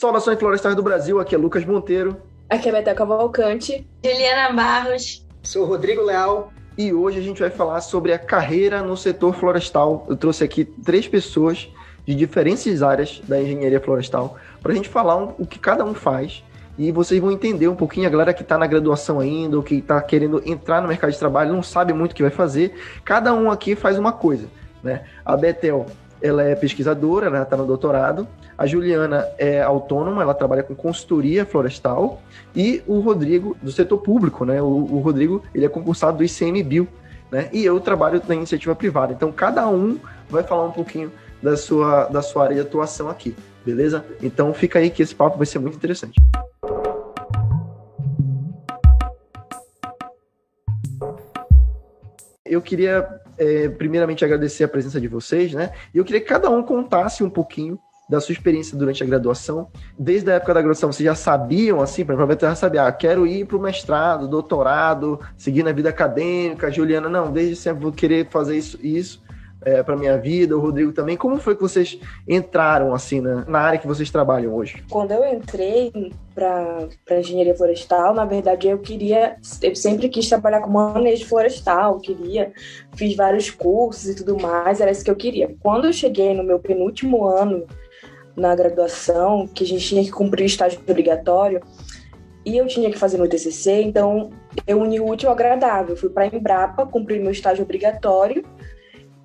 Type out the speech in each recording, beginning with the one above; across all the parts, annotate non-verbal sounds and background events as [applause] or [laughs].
Saudações florestais do Brasil, aqui é Lucas Monteiro. Aqui é Betel Cavalcante. Juliana Barros. Sou Rodrigo Leal. E hoje a gente vai falar sobre a carreira no setor florestal. Eu trouxe aqui três pessoas de diferentes áreas da engenharia florestal para a gente falar um, o que cada um faz e vocês vão entender um pouquinho a galera que está na graduação ainda, ou que está querendo entrar no mercado de trabalho, não sabe muito o que vai fazer. Cada um aqui faz uma coisa, né? A Betel, ela é pesquisadora, ela está no doutorado. A Juliana é autônoma, ela trabalha com consultoria florestal. E o Rodrigo, do setor público, né? O, o Rodrigo, ele é concursado do ICMBio, né? E eu trabalho na iniciativa privada. Então, cada um vai falar um pouquinho da sua, da sua área de atuação aqui, beleza? Então, fica aí que esse papo vai ser muito interessante. eu queria é, primeiramente agradecer a presença de vocês, né? E eu queria que cada um contasse um pouquinho da sua experiência durante a graduação. Desde a época da graduação, vocês já sabiam, assim, aproveitar, já sabia, ah, quero ir para o mestrado, doutorado, seguir na vida acadêmica. Juliana, não, desde sempre vou querer fazer isso, isso é, para minha vida, o Rodrigo também. Como foi que vocês entraram assim na, na área que vocês trabalham hoje? Quando eu entrei para engenharia florestal, na verdade eu queria, eu sempre quis trabalhar com manejo florestal, queria, fiz vários cursos e tudo mais, era isso que eu queria. Quando eu cheguei no meu penúltimo ano na graduação, que a gente tinha que cumprir o estágio obrigatório, e eu tinha que fazer meu TCC, então eu uni o útil ao agradável. Fui para a Embrapa, cumpri meu estágio obrigatório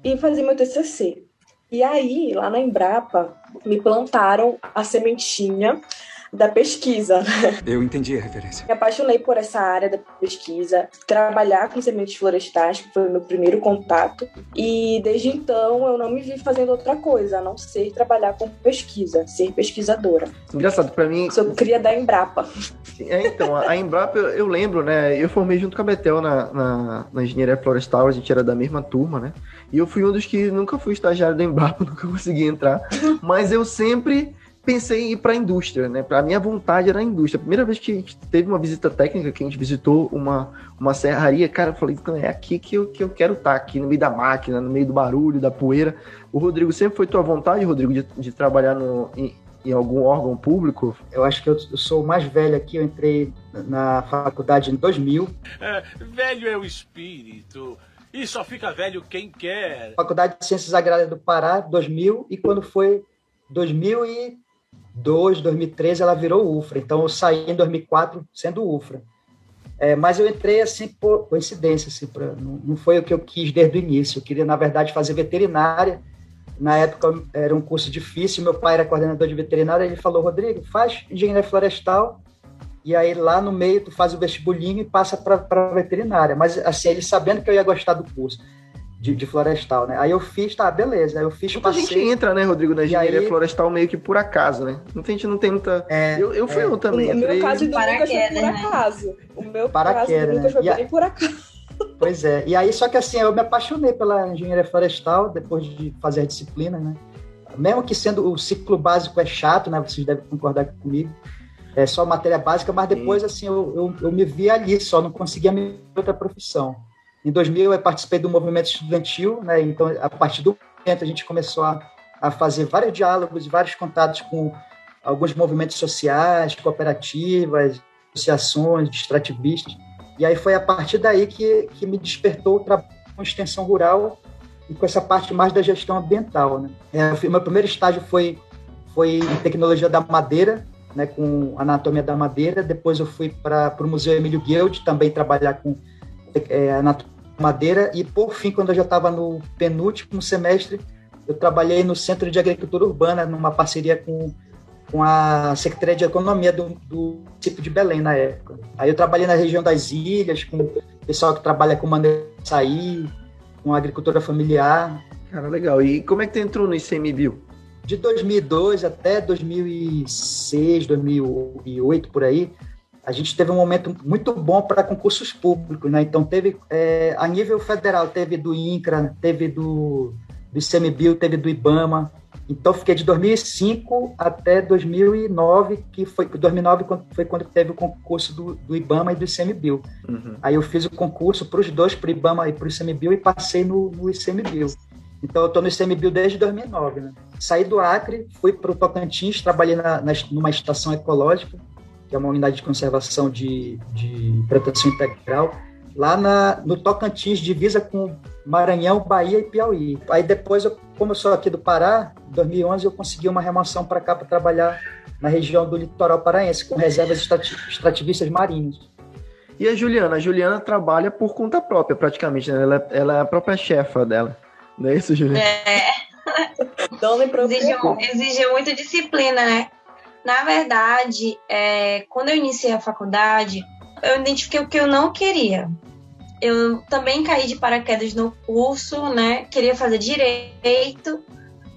e fazer meu TCC. E aí, lá na Embrapa, me plantaram a sementinha da pesquisa. Eu entendi a referência. Me apaixonei por essa área da pesquisa, trabalhar com sementes florestais, que foi o meu primeiro contato, e desde então eu não me vi fazendo outra coisa, a não ser trabalhar com pesquisa, ser pesquisadora. Engraçado, para mim... Sou cria da Embrapa. É, então, a Embrapa, eu, eu, lembro, né, eu formei junto com a Betel na, na, na engenharia florestal, a gente era da mesma turma, né, e eu fui um dos que nunca fui estagiário da Embrapa, [laughs] nunca consegui entrar, mas eu sempre pensei em ir para a indústria, né? Para minha vontade era a indústria. A primeira vez que a gente teve uma visita técnica, que a gente visitou uma, uma serraria, cara, eu falei, então é aqui que eu, que eu quero estar, tá, aqui no meio da máquina, no meio do barulho, da poeira. O Rodrigo sempre foi tua vontade, Rodrigo, de, de trabalhar no, em, em, algum órgão público? Eu acho que eu, eu sou o mais velho aqui, eu entrei na faculdade em 2000. É, velho é o espírito. E só fica velho quem quer. Faculdade de Ciências Agrárias do Pará, 2000, e quando foi 2000 e 2002, 2013, ela virou UFRA. Então, eu saí em 2004 sendo UFRA. É, mas eu entrei assim por coincidência, assim, pra, não, não, foi o que eu quis desde o início. Eu queria, na verdade, fazer veterinária. Na época era um curso difícil, meu pai era coordenador de veterinária, ele falou, Rodrigo, faz engenharia florestal, e aí lá no meio tu faz o vestibulinho e passa para veterinária. Mas assim, ele sabendo que eu ia gostar do curso de, de, florestal, né? Aí eu fiz, tá, beleza. Aí eu fiz, muita passei... gente entra, né, Rodrigo, na engenharia aí... florestal meio que por acaso, né? Muita gente não tem muita... É, eu, eu fui é. um também. O meu caso do Lucas foi por né? acaso. O meu caso do Lucas foi bem por acaso. Pois é. E aí, só que assim, eu me apaixonei pela engenharia florestal depois de fazer a disciplina, né? Mesmo que sendo o ciclo básico é chato, né? Vocês devem concordar comigo. É só matéria básica, mas depois, Sim. assim, eu, eu, eu, me vi ali só, não conseguia minha outra profissão. Em 2000 eu participei do movimento estudantil, né? Então a partir do momento a gente começou a, a fazer vários diálogos, vários contatos com alguns movimentos sociais, cooperativas, associações, extrativistas. E aí foi a partir daí que, que me despertou o trabalho com extensão rural e com essa parte mais da gestão ambiental. Né? É, meu primeiro estágio foi, foi em tecnologia da madeira, né, com anatomia da madeira. Depois eu fui para o Museu Emílio Guild, também trabalhar com é, anatomia madeira e por fim quando eu já estava no penúltimo semestre eu trabalhei no Centro de Agricultura Urbana numa parceria com, com a Secretaria de Economia do, do município de Belém na época. Aí eu trabalhei na região das ilhas com o pessoal que trabalha com maneira de sair, com agricultura familiar. Cara, legal. E como é que tu entrou no ICMBio? De 2002 até 2006, 2008 por aí, a gente teve um momento muito bom para concursos públicos, né? Então teve é, a nível federal teve do INCRA, teve do do ICMBio, teve do IBAMA. Então fiquei de 2005 até 2009, que foi 2009 foi quando teve o concurso do, do IBAMA e do ICMBio. Uhum. Aí eu fiz o concurso para os dois, para o IBAMA e para o ICMBio e passei no, no ICMBio. Então, eu estou no ICMBio desde 2009. Né? Saí do Acre, fui para o Tocantins, trabalhei na, na, numa estação ecológica, que é uma unidade de conservação de, de proteção integral, lá na, no Tocantins, divisa com Maranhão, Bahia e Piauí. Aí depois, eu, como eu sou aqui do Pará, em 2011 eu consegui uma remoção para cá para trabalhar na região do litoral paraense, com reservas extrativistas marinhas. E a Juliana? A Juliana trabalha por conta própria, praticamente, né? ela, ela é a própria chefa dela. Não é isso, Juliana? É. exige, exige muita disciplina, né? Na verdade, é, quando eu iniciei a faculdade, eu identifiquei o que eu não queria. Eu também caí de paraquedas no curso, né? Queria fazer direito.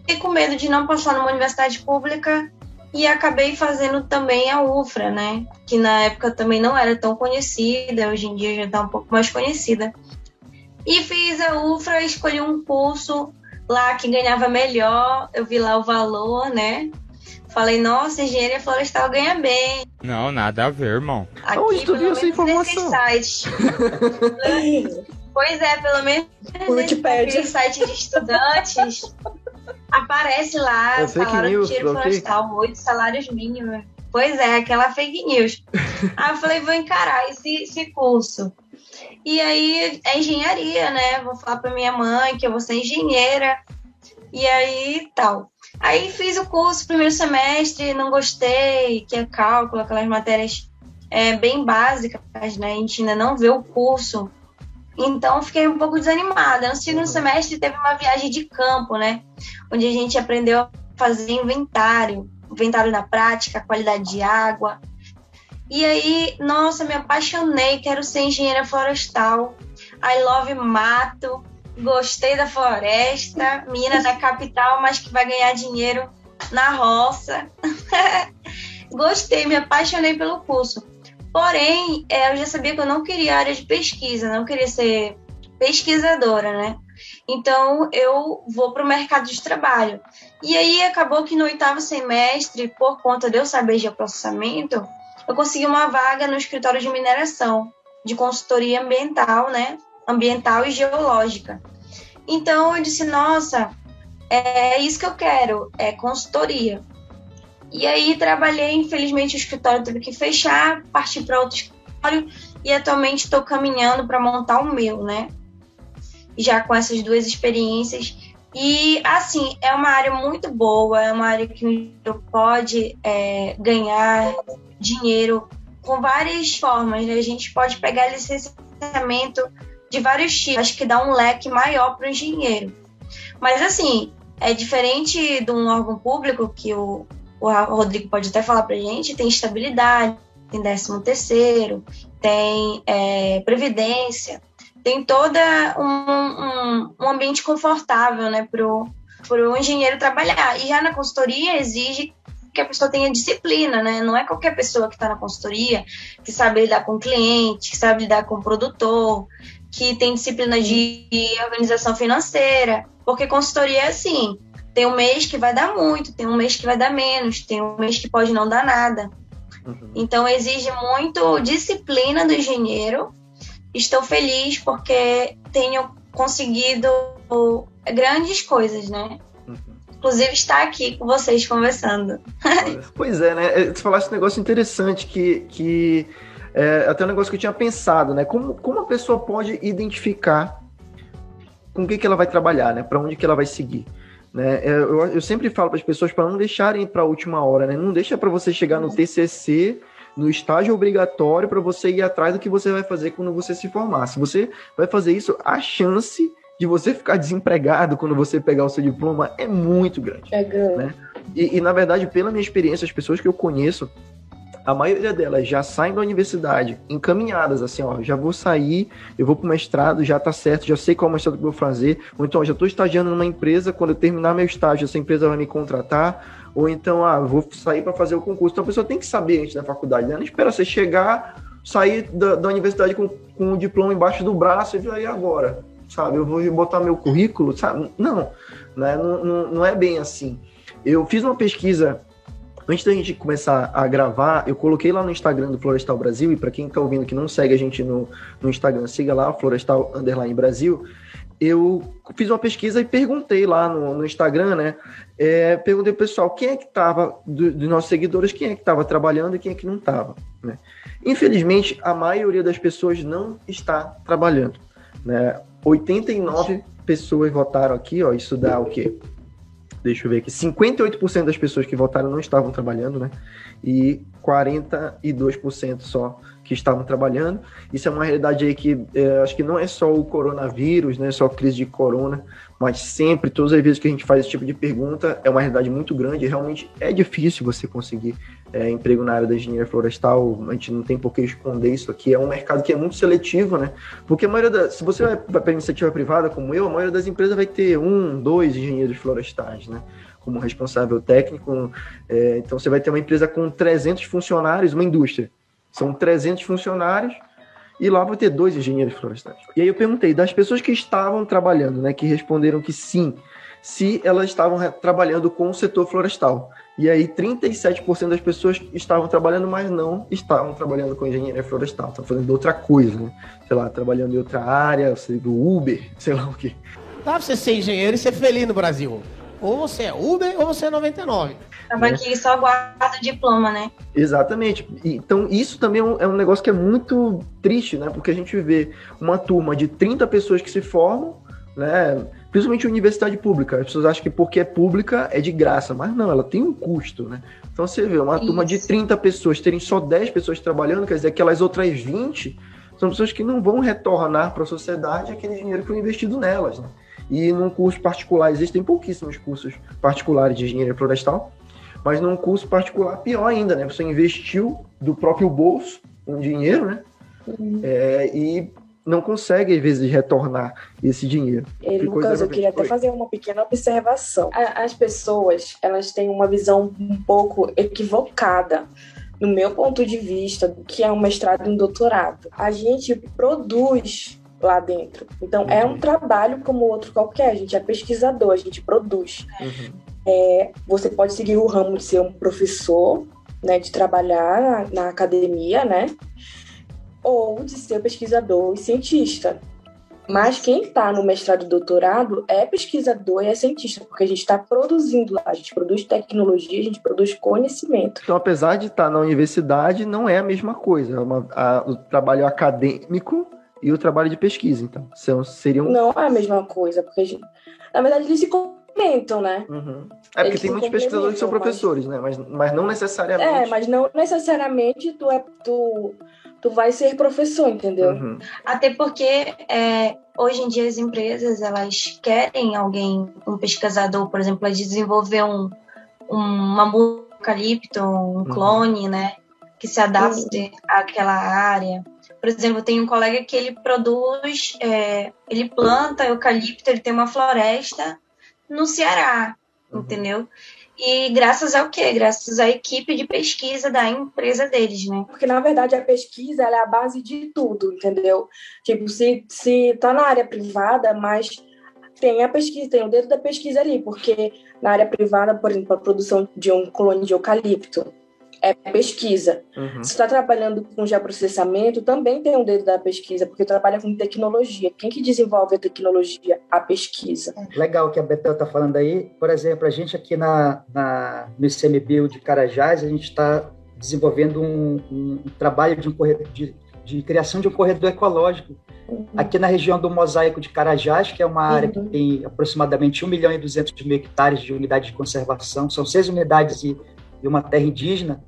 E com medo de não passar numa universidade pública e acabei fazendo também a UFRA, né? Que na época também não era tão conhecida, hoje em dia já está um pouco mais conhecida. E fiz a UFRA, escolhi um curso lá que ganhava melhor, eu vi lá o valor, né? Falei, nossa, engenharia florestal ganha bem. Não, nada a ver, irmão. Aqui, Onde tu viu essa informação? [laughs] pois é, pelo menos nesse site de estudantes, aparece lá, é salário news, tiro florestal, oito salários mínimos. Pois é, aquela fake news. [laughs] aí eu falei, vou encarar esse, esse curso. E aí é engenharia, né? Vou falar para minha mãe que eu vou ser engenheira. E aí tal. Aí fiz o curso primeiro semestre, não gostei, que é cálculo, aquelas matérias é, bem básicas, né? A gente ainda não vê o curso. Então fiquei um pouco desanimada. No segundo semestre teve uma viagem de campo, né? Onde a gente aprendeu a fazer inventário, inventário na prática, qualidade de água. E aí, nossa, me apaixonei, quero ser engenheira florestal. I love mato, gostei da floresta, menina da capital, mas que vai ganhar dinheiro na roça. [laughs] gostei, me apaixonei pelo curso. Porém, é, eu já sabia que eu não queria área de pesquisa, não queria ser pesquisadora, né? Então, eu vou para o mercado de trabalho. E aí, acabou que no oitavo semestre, por conta de eu saber de processamento, eu consegui uma vaga no escritório de mineração, de consultoria ambiental, né? Ambiental e geológica. Então, eu disse, nossa, é isso que eu quero, é consultoria. E aí trabalhei, infelizmente o escritório teve que fechar, parti para outro escritório e atualmente estou caminhando para montar o meu, né? Já com essas duas experiências. E assim, é uma área muito boa, é uma área que pode é, ganhar dinheiro com várias formas, né? A gente pode pegar licenciamento de vários tipos, acho que dá um leque maior para o engenheiro. Mas assim, é diferente de um órgão público que o o Rodrigo pode até falar para gente, tem estabilidade, tem décimo terceiro, tem é, previdência, tem toda um, um, um ambiente confortável né, para o engenheiro trabalhar. E já na consultoria exige que a pessoa tenha disciplina, né? Não é qualquer pessoa que está na consultoria que sabe lidar com cliente, que sabe lidar com o produtor, que tem disciplina de organização financeira, porque consultoria é assim, tem um mês que vai dar muito, tem um mês que vai dar menos, tem um mês que pode não dar nada. Uhum. Então exige muito disciplina do engenheiro. Estou feliz porque tenho conseguido grandes coisas, né? Uhum. Inclusive estar aqui com vocês conversando. pois é, né? Você falasse um negócio interessante que, que é até um negócio que eu tinha pensado, né? Como, como a pessoa pode identificar com o que, que ela vai trabalhar, né? Para onde que ela vai seguir. Né? É, eu, eu sempre falo para as pessoas para não deixarem para a última hora, né? Não deixa para você chegar no TCC, no estágio obrigatório, para você ir atrás do que você vai fazer quando você se formar. Se você vai fazer isso, a chance de você ficar desempregado quando você pegar o seu diploma é muito grande. É grande. Né? E, e, na verdade, pela minha experiência, as pessoas que eu conheço, a maioria delas já saem da universidade encaminhadas, assim, ó, já vou sair, eu vou para o mestrado, já tá certo, já sei qual mestrado que eu vou fazer, ou então já estou estagiando numa empresa, quando eu terminar meu estágio, essa empresa vai me contratar, ou então, ah, vou sair para fazer o concurso. Então a pessoa tem que saber antes da faculdade, né? Não espera você chegar, sair da, da universidade com, com o diploma embaixo do braço e aí agora, sabe? Eu vou botar meu currículo, sabe? Não, né? não, não, não é bem assim. Eu fiz uma pesquisa Antes da gente começar a gravar, eu coloquei lá no Instagram do Florestal Brasil, e para quem está ouvindo que não segue a gente no, no Instagram, siga lá, Florestal Underline Brasil. eu fiz uma pesquisa e perguntei lá no, no Instagram, né? É, perguntei pro pessoal quem é que estava, do, dos nossos seguidores, quem é que estava trabalhando e quem é que não estava. Né? Infelizmente, a maioria das pessoas não está trabalhando. Né? 89 pessoas votaram aqui, ó, isso dá o quê? Deixa eu ver aqui. 58% das pessoas que votaram não estavam trabalhando, né? E 42% só que estavam trabalhando. Isso é uma realidade aí que é, acho que não é só o coronavírus, né, só a crise de corona, mas sempre, todas as vezes que a gente faz esse tipo de pergunta, é uma realidade muito grande. Realmente é difícil você conseguir é, emprego na área da engenharia florestal. A gente não tem por que esconder isso aqui. É um mercado que é muito seletivo, né? Porque a maioria da, se você vai para iniciativa privada como eu, a maioria das empresas vai ter um, dois engenheiros florestais, né? Como responsável técnico. É, então você vai ter uma empresa com 300 funcionários, uma indústria são 300 funcionários e lá vai ter dois engenheiros florestais. E aí eu perguntei das pessoas que estavam trabalhando, né, que responderam que sim, se elas estavam trabalhando com o setor florestal. E aí 37% das pessoas estavam trabalhando, mas não estavam trabalhando com engenharia florestal, estavam fazendo outra coisa, né? Sei lá, trabalhando em outra área, sei do Uber, [laughs] sei lá o quê. Dá pra você ser engenheiro e ser feliz no Brasil. Ou você é Uber ou você é 99. Tava né? aqui só guarda o diploma, né? Exatamente. Então, isso também é um, é um, negócio que é muito triste, né? Porque a gente vê uma turma de 30 pessoas que se formam, né? Principalmente universidade pública. As pessoas acham que porque é pública é de graça, mas não, ela tem um custo, né? Então você vê uma isso. turma de 30 pessoas terem só 10 pessoas trabalhando, quer dizer, aquelas outras 20 são pessoas que não vão retornar para a sociedade aquele dinheiro que foi investido nelas, né? E num curso particular, existem pouquíssimos cursos particulares de engenharia florestal, mas num curso particular, pior ainda, né? Você investiu do próprio bolso um dinheiro, né? Uhum. É, e não consegue, às vezes, retornar esse dinheiro. E, Lucas, eu queria até fazer uma pequena observação. As pessoas, elas têm uma visão um pouco equivocada no meu ponto de vista, do que é um mestrado e um doutorado. A gente produz lá dentro. Então, uhum. é um uhum. trabalho como outro qualquer. A gente é pesquisador, a gente produz. Uhum. É, você pode seguir o ramo de ser um professor, né, de trabalhar na, na academia, né, ou de ser pesquisador e cientista. Mas quem está no mestrado e doutorado é pesquisador e é cientista, porque a gente está produzindo lá, a gente produz tecnologia, a gente produz conhecimento. Então, apesar de estar tá na universidade, não é a mesma coisa. É uma, a, o trabalho acadêmico e o trabalho de pesquisa, então. São, seriam... Não é a mesma coisa, porque gente, na verdade eles se complementam, né? Uhum. É porque eles tem muitos pesquisadores que são professores, mas... né? Mas, mas não necessariamente. É, mas não necessariamente tu é tu, tu vai ser professor, entendeu? Uhum. Até porque é, hoje em dia as empresas elas querem alguém, um pesquisador, por exemplo, a desenvolver um, um uma eucalipto, um uhum. clone, uhum. né? Que se adapte uhum. àquela área. Por exemplo, tem um colega que ele produz, é, ele planta eucalipto, ele tem uma floresta no Ceará, uhum. entendeu? E graças ao quê? Graças à equipe de pesquisa da empresa deles, né? Porque, na verdade, a pesquisa é a base de tudo, entendeu? Tipo, se, se tá na área privada, mas tem a pesquisa, tem o dedo da pesquisa ali, porque na área privada, por exemplo, a produção de um clone de eucalipto, é pesquisa. Uhum. Se está trabalhando com geoprocessamento, também tem um dedo da pesquisa, porque trabalha com tecnologia. Quem que desenvolve a tecnologia? A pesquisa. Legal que a Betel está falando aí. Por exemplo, a gente aqui na, na, no ICMBio de Carajás, a gente está desenvolvendo um, um, trabalho de, um corredor, de, de, criação de um corredor ecológico uhum. aqui na região do Mosaico de Carajás, que é uma área uhum. que tem aproximadamente 1 milhão e 200 mil hectares de unidade de conservação. São seis unidades e e uma terra indígena,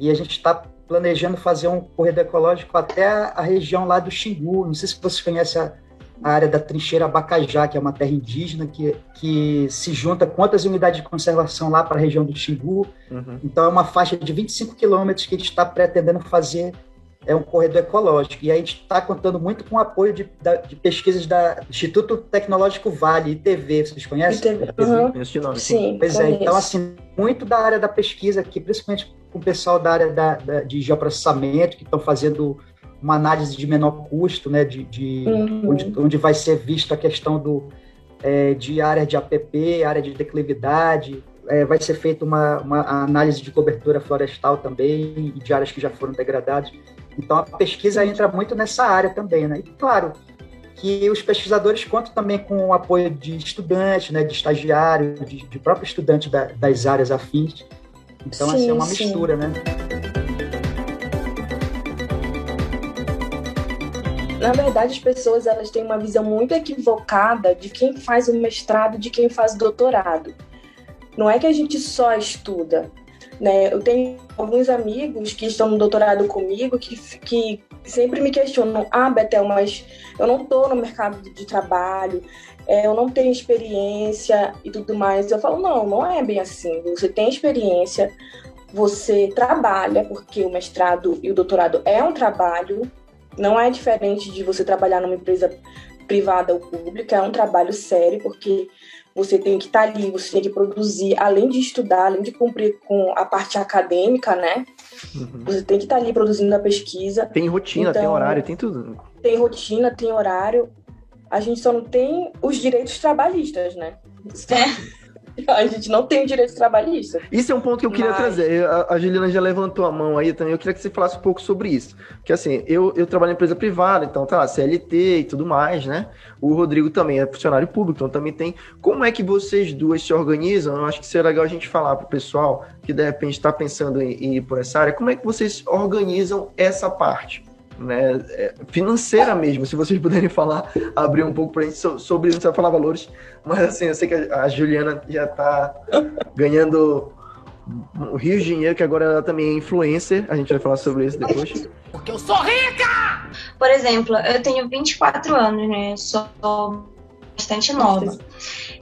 e a gente está planejando fazer um corredor ecológico até a, região lá do Xingu. Não sei se vocês conhecem a, a, área da trincheira Abacajá, que é uma terra indígena que, que se junta com outras unidades de conservação lá para a região do Xingu. Uhum. Então é uma faixa de 25 quilômetros que a gente está pretendendo fazer é um corredor ecológico. E a gente está contando muito com o apoio de, de pesquisas do Instituto Tecnológico Vale, ITV, vocês conhecem? ITV. Uhum. Sim, Sim, pois é, então assim, muito da área da pesquisa aqui, principalmente com o pessoal da área da, da de geoprocessamento, que estão fazendo uma análise de menor custo, né, de, de uhum. onde, onde vai ser vista a questão do, é, de área de APP, área de declividade, é, vai ser feita uma, uma análise de cobertura florestal também, de áreas que já foram degradadas. Então a pesquisa entra muito nessa área também, né? E claro que os pesquisadores contam também com o apoio de estudantes, né, de estagiários, de, de próprio estudante da, das áreas afins. Então, sim, assim, é uma sim. mistura, né? Na verdade, as pessoas elas têm uma visão muito equivocada de quem faz o mestrado, de quem faz o doutorado. Não é que a gente só estuda, né? Eu tenho alguns amigos que estão no doutorado comigo que, que sempre me questionam: ah, Betel, mas eu não estou no mercado de trabalho, é, eu não tenho experiência e tudo mais. Eu falo: não, não é bem assim. Você tem experiência, você trabalha, porque o mestrado e o doutorado é um trabalho, não é diferente de você trabalhar numa empresa privada ou pública, é um trabalho sério, porque você tem que estar tá ali, você tem que produzir, além de estudar, além de cumprir com a parte acadêmica, né? Uhum. Você tem que estar tá ali produzindo a pesquisa. Tem rotina, então, tem horário, tem tudo. Tem rotina, tem horário. A gente só não tem os direitos trabalhistas, né? É. [laughs] [laughs] A gente não tem o direito trabalhista. Isso é um ponto que eu queria Mas... trazer. A, a Juliana já levantou a mão aí também. Eu queria que você falasse um pouco sobre isso. Porque assim, eu, eu trabalho em empresa privada, então tá, CLT e tudo mais, né? O Rodrigo também é funcionário público, então também tem. Como é que vocês duas se organizam? Eu acho que seria legal a gente falar pro pessoal que de repente está pensando em, em ir por essa área. Como é que vocês organizam essa parte? Né, é, financeira mesmo, se vocês puderem falar, abrir um pouco para a gente sobre, não precisa falar valores, mas assim, eu sei que a, Juliana já está ganhando o rio de dinheiro, que agora ela também é influencer, a gente vai falar sobre isso depois. Porque eu sou rica! Por exemplo, eu tenho 24 anos, né, sou bastante nova.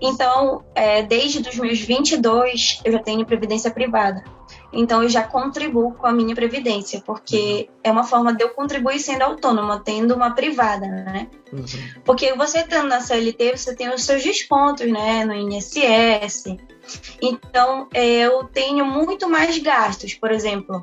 Então, é, desde os meus 22, eu já tenho previdência privada. Então eu já contribuo com a minha previdência, porque é uma forma de eu contribuir sendo autônoma, tendo uma privada, né? Uhum. Porque você estando na CLT, você tem os seus descontos, né? No INSS. Então eu tenho muito mais gastos, por exemplo.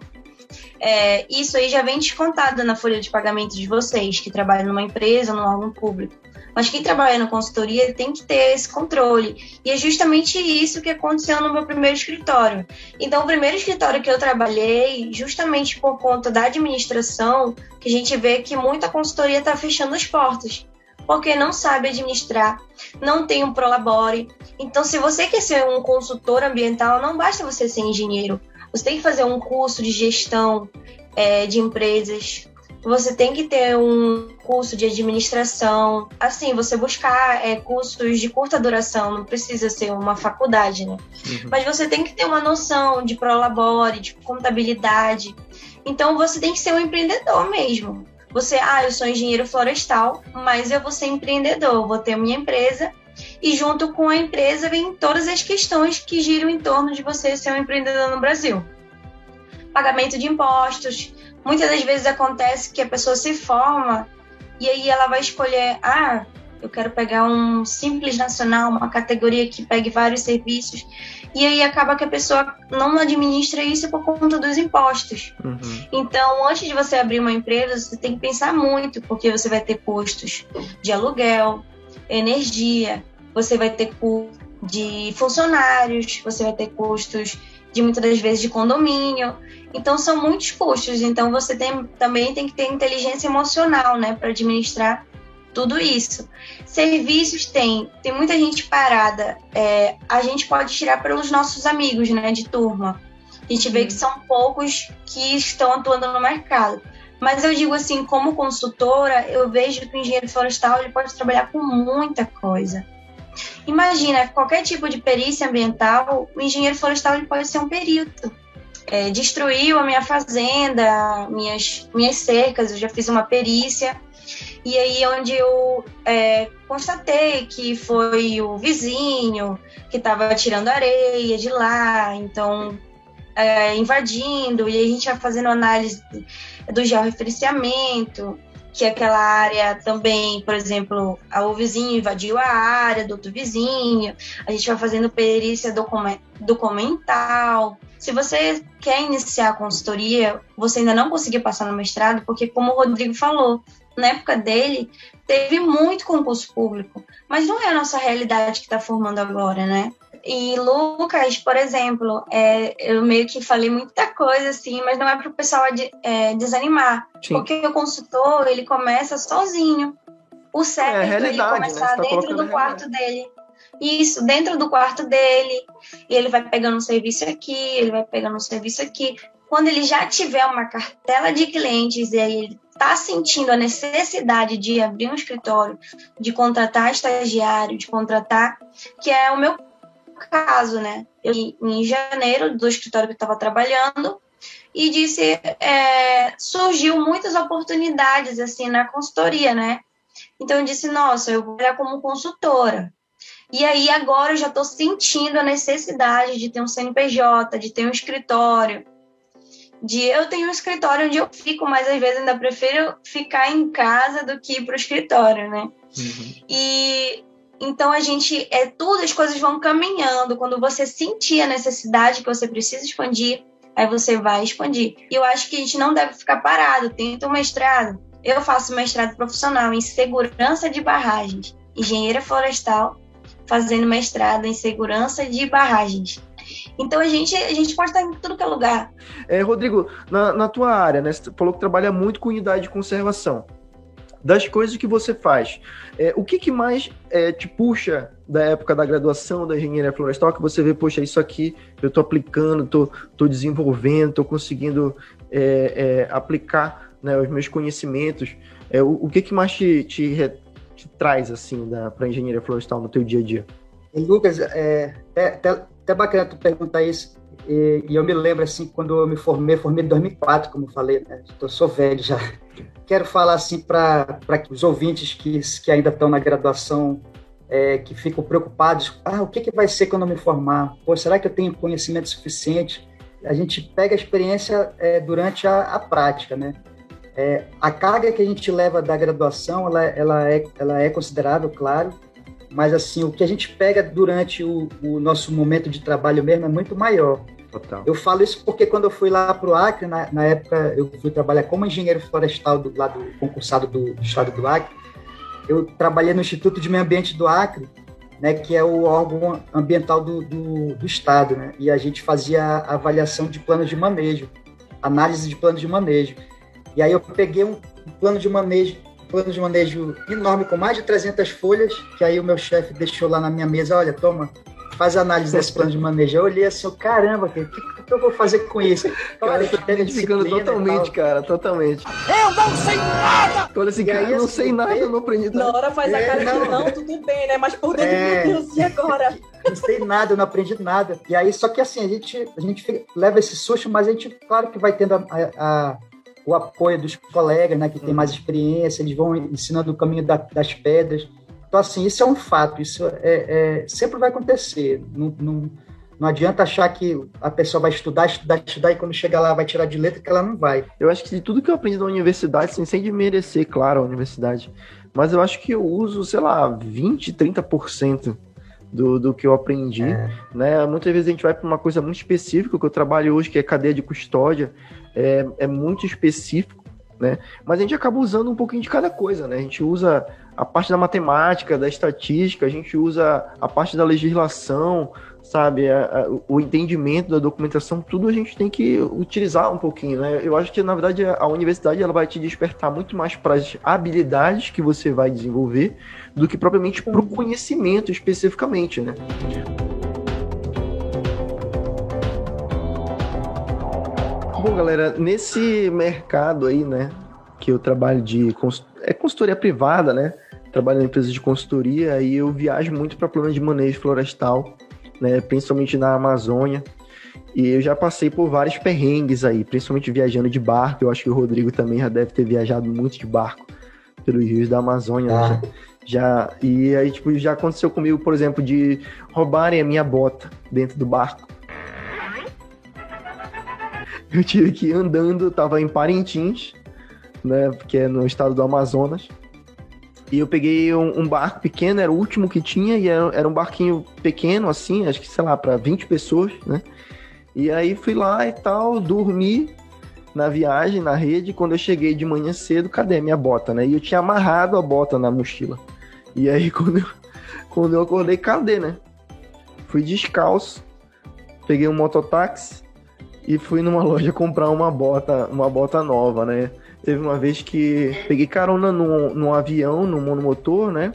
É, isso aí já vem descontado na folha de pagamento de vocês que trabalham numa empresa, num órgão público. Mas quem trabalha na consultoria tem que ter esse controle. E é justamente isso que aconteceu no meu primeiro escritório. Então, o primeiro escritório que eu trabalhei, justamente por conta da administração, que a gente vê que muita consultoria está fechando as portas. Porque não sabe administrar, não tem um prolabore. Então, se você quer ser um consultor ambiental, não basta você ser engenheiro. Você tem que fazer um curso de gestão é, de empresas, você tem que ter um curso de administração. Assim, você buscar é, cursos de curta duração, não precisa ser uma faculdade, né? Uhum. Mas você tem que ter uma noção de prolabore, de contabilidade. Então você tem que ser um empreendedor mesmo. Você, ah, eu sou engenheiro florestal, mas eu vou ser empreendedor, vou ter a minha empresa e junto com a empresa vem todas as questões que giram em torno de você ser um empreendedor no Brasil. Pagamento de impostos, muitas das vezes acontece que a pessoa se forma e aí ela vai escolher, ah, eu quero pegar um simples nacional, uma categoria que pegue vários serviços, e aí acaba que a pessoa não administra isso por conta dos impostos. Uhum. Então, antes de você abrir uma empresa, você tem que pensar muito, porque você vai ter custos de aluguel, energia, você vai ter custo de funcionários, você vai ter custos de muitas das vezes de condomínio. Então são muitos custos. Então você tem, também tem que ter inteligência emocional, né, para administrar tudo isso. Serviços tem, tem muita gente parada. É, a gente pode tirar pelos nossos amigos, né, de turma. A gente vê que são poucos que estão atuando no mercado. Mas eu digo assim, como consultora, eu vejo que o engenheiro florestal ele pode trabalhar com muita coisa. Imagina, qualquer tipo de perícia ambiental, o engenheiro florestal ele pode ser um perito. É, destruiu a minha fazenda, minhas, minhas cercas, eu já fiz uma perícia. E aí onde eu é, constatei que foi o vizinho que estava tirando areia de lá, então é, invadindo, e aí a gente vai fazendo análise do georreferenciamento, que aquela área também, por exemplo, o vizinho invadiu a área do outro vizinho, a gente vai fazendo perícia documental. Se você quer iniciar a consultoria, você ainda não conseguiu passar no mestrado, porque como o Rodrigo falou, na época dele, teve muito concurso público, mas não é a nossa realidade que está formando agora, né? E Lucas, por exemplo, é, eu meio que falei muita coisa assim, mas não é para o pessoal é, desanimar, Sim. porque o consultor ele começa sozinho. o certo É, é, ele realidade, né? começar tá dentro do quarto dele. Isso, dentro do quarto dele. E ele vai pegando um serviço aqui, ele vai pegando um serviço aqui. Quando ele já tiver uma cartela de clientes e aí ele está sentindo a necessidade de abrir um escritório, de contratar estagiário, de contratar, que é o meu caso, né? Eu, em janeiro, do escritório que eu estava trabalhando, e disse, é, surgiu muitas oportunidades, assim, na consultoria, né? Então, eu disse, nossa, eu vou trabalhar como consultora. E aí, agora, eu já estou sentindo a necessidade de ter um CNPJ, de ter um escritório, de eu tenho um escritório onde eu fico, mas às vezes ainda prefiro ficar em casa do que ir para o escritório, né? Uhum. E então a gente é tudo, as coisas vão caminhando. Quando você sentir a necessidade que você precisa expandir, aí você vai expandir. E eu acho que a gente não deve ficar parado. Tenta um mestrado. Eu faço mestrado profissional em segurança de barragens, engenheira florestal, fazendo mestrado em segurança de barragens. Então a gente, a gente pode estar em tudo que é lugar. É, Rodrigo, na, na tua área, né? Você falou que trabalha muito com unidade de conservação. Das coisas que você faz, é, o que, que mais é, te puxa da época da graduação da engenharia florestal que você vê, poxa, isso aqui eu estou aplicando, estou tô, tô desenvolvendo, estou conseguindo é, é, aplicar né, os meus conhecimentos. É, o, o que, que mais te, te, te traz assim para a engenharia florestal no teu dia a dia? Lucas, é, é até, até bacana tu perguntar isso. E, e eu me lembro, assim, quando eu me formei, formei em 2004, como eu falei, né? Eu sou velho já. Quero falar, assim, para os ouvintes que, que ainda estão na graduação, é, que ficam preocupados. Ah, o que, que vai ser quando eu me formar? Pô, será que eu tenho conhecimento suficiente? A gente pega a experiência é, durante a, a prática, né? É, a carga que a gente leva da graduação, ela, ela, é, ela é considerável, claro, mas assim, o que a gente pega durante o, o nosso momento de trabalho mesmo é muito maior. Total. Eu falo isso porque quando eu fui lá para o Acre, na, na, época eu fui trabalhar como engenheiro florestal do lado concursado do, do, estado do Acre, eu trabalhei no Instituto de Meio Ambiente do Acre, né, que é o órgão ambiental do, do, do estado, né, e a gente fazia avaliação de planos de manejo, análise de planos de manejo. E aí eu peguei um plano de manejo plano de manejo enorme com mais de 300 folhas, que aí o meu chefe deixou lá na minha mesa, olha, toma, faz análise desse plano de manejo. Eu olhei assim, caramba, o que, que, eu vou fazer com isso? Cara, tá identificando totalmente, cara, totalmente. Eu não sei nada! Olha assim, cara, eu não sei nada, eu não aprendi nada. Na hora faz a cara de não, tudo bem, né? Mas por dentro, É. meu Deus, e agora? Não sei nada, eu não aprendi nada. E aí, só que assim, a gente, a gente leva esse susto, mas a gente, claro que vai tendo a- a- o apoio dos colegas, né, que tem mais experiência, eles vão ensinando o caminho da- das pedras. Então, assim, isso é um fato, isso é, é- sempre vai acontecer. Não, não, não adianta achar que a pessoa vai estudar, estudar, estudar, e quando chegar lá vai tirar de letra, que ela não vai. Eu acho que de tudo que eu aprendi na universidade, assim, sem desmerecer, claro, a universidade, mas eu acho que eu uso, sei lá, 20, 30% do, do que eu aprendi, né? Muitas vezes a gente vai para uma coisa muito específica, que eu trabalho hoje, que é cadeia de custódia, é, é muito específico, né? Mas a gente acaba usando um pouquinho de cada coisa, né? A gente usa a parte da matemática, da estatística, a gente usa a parte da legislação, sabe? A- a- o entendimento da documentação, tudo a gente tem que utilizar um pouquinho, né? Eu acho que, na verdade, a universidade ela vai te despertar muito mais para as habilidades que você vai desenvolver do que propriamente para o conhecimento especificamente, né? Bom, galera, nesse mercado aí, né, que eu trabalho de é consultoria privada, né? Trabalho na empresa de consultoria e eu viajo muito para planos de manejo florestal, né, principalmente na Amazônia. E eu já passei por vários perrengues aí, principalmente viajando de barco. Eu acho que o Rodrigo também já deve ter viajado muito de barco pelos rios da Amazônia. né? Ah. Já, e aí, tipo, já aconteceu comigo, por exemplo, de roubarem a minha bota dentro do barco. Eu tive que ir andando, tava em Parintins, né, que é no estado do Amazonas. E eu peguei um, um barco pequeno, era o último que tinha, e era, era um barquinho pequeno, assim, acho que, sei lá, para 20 pessoas, né? E aí fui lá e tal, dormi na viagem, na rede. Quando eu cheguei de manhã cedo, cadê a minha bota, né? E eu tinha amarrado a bota na mochila. E aí, [laughs] quando eu, quando eu acordei, cadê, né? Fui descalço, peguei um mototáxi e fui numa [laughs] loja comprar uma bota, uma bota nova, né? Teve uma vez que peguei carona num, num avião, num monomotor, né?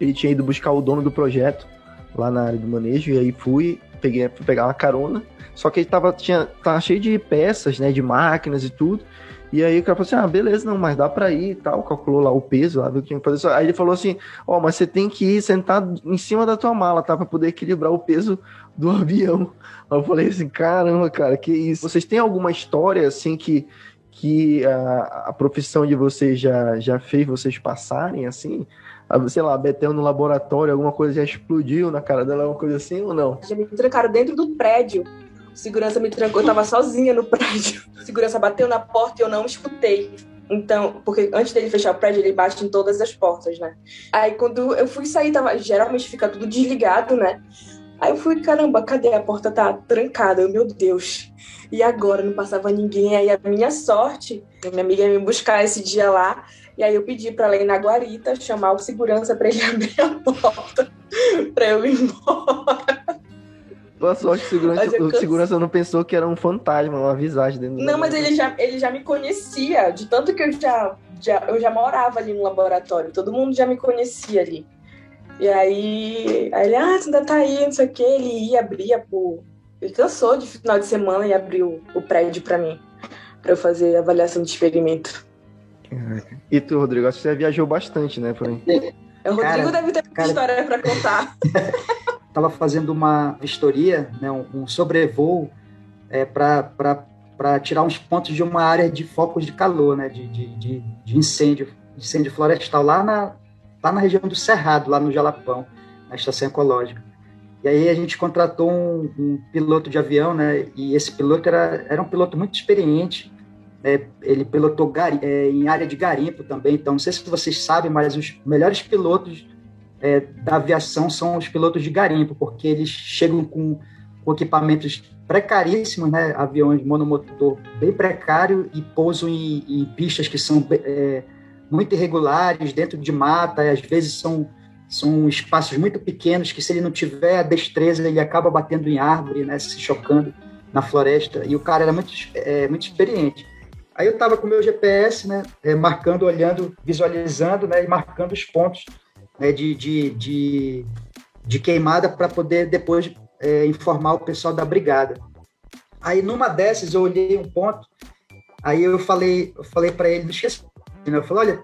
Ele tinha ido buscar o dono do projeto lá na área do manejo, e aí fui, peguei, fui pegar uma carona. Só que ele tava, tinha, tava cheio de peças, né? De máquinas e tudo. E aí o cara falou assim: ah, beleza, não, mas dá pra ir e tal. Calculou lá o peso, lá, viu que tinha que fazer. Aí ele falou assim: ó, oh, mas você tem que ir sentado em cima da tua mala, tá? Pra poder equilibrar o peso do [laughs] avião. Aí eu falei assim: caramba, cara, que isso. Vocês têm alguma história, assim, que, que a, a profissão de vocês já, já fez vocês passarem, assim? sei lá, Betel no laboratório, alguma coisa já explodiu na cara dela, alguma coisa assim ou não? Já me trancaram dentro do prédio segurança me trancou, eu tava sozinha no prédio. [laughs] segurança bateu na porta e eu não escutei. Então, porque antes dele fechar o prédio, ele bate em todas as portas, né? Aí quando eu fui sair, tava, geralmente fica tudo desligado, né? Aí eu fui, caramba, cadê? A porta tá trancada, eu, meu Deus. E agora? Não passava ninguém. Aí a minha sorte, minha amiga ia me buscar esse dia lá. E aí eu pedi para ela ir na guarita, chamar o segurança para ele [laughs] abrir a porta para eu ir embora. Boa sorte, segurança, o segurança não pensou que era um fantasma, uma visagem dentro do Não, mas ele já, ele já me conhecia, de tanto que eu já, já, eu já morava ali no laboratório, todo mundo já me conhecia ali. E aí, aí ele, ah, você ainda tá aí, não sei o que, ele ia, abria, pô. Ele cansou de final de semana e abriu o prédio para mim, para eu fazer avaliação de experimento. E tu, Rodrigo, acho que você viajou bastante, né, por aí? O Rodrigo cara, deve ter cara... história para contar. [laughs] estava fazendo uma vistoria, né, um, um sobrevoo é, para tirar uns pontos de uma área de focos de calor, né, de, de, de, incêndio, incêndio florestal, lá na, lá na região do Cerrado, lá no Jalapão, na estação ecológica. E aí a gente contratou um, um piloto de avião, né, e esse piloto era, era um piloto muito experiente, né, ele pilotou é, em área de garimpo também, então não sei se vocês sabem, mas os melhores pilotos é, da aviação são os pilotos de garimpo, porque eles chegam com, com equipamentos precaríssimos, né, aviões monomotor bem precário e pousam em, em pistas que são é, muito irregulares, dentro de mata, às vezes são, são espaços muito pequenos que se ele não tiver a destreza, ele acaba batendo em árvore, né, se chocando na floresta, e o cara era muito, é, muito experiente. Aí eu estava com o meu GPS, né, é, marcando, olhando, visualizando, né, e marcando os pontos né, de, de, de, de queimada para poder depois é, informar o pessoal da brigada. Aí numa dessas eu olhei um ponto, aí eu falei, eu falei para ele, não esqueça, né? eu falei, olha,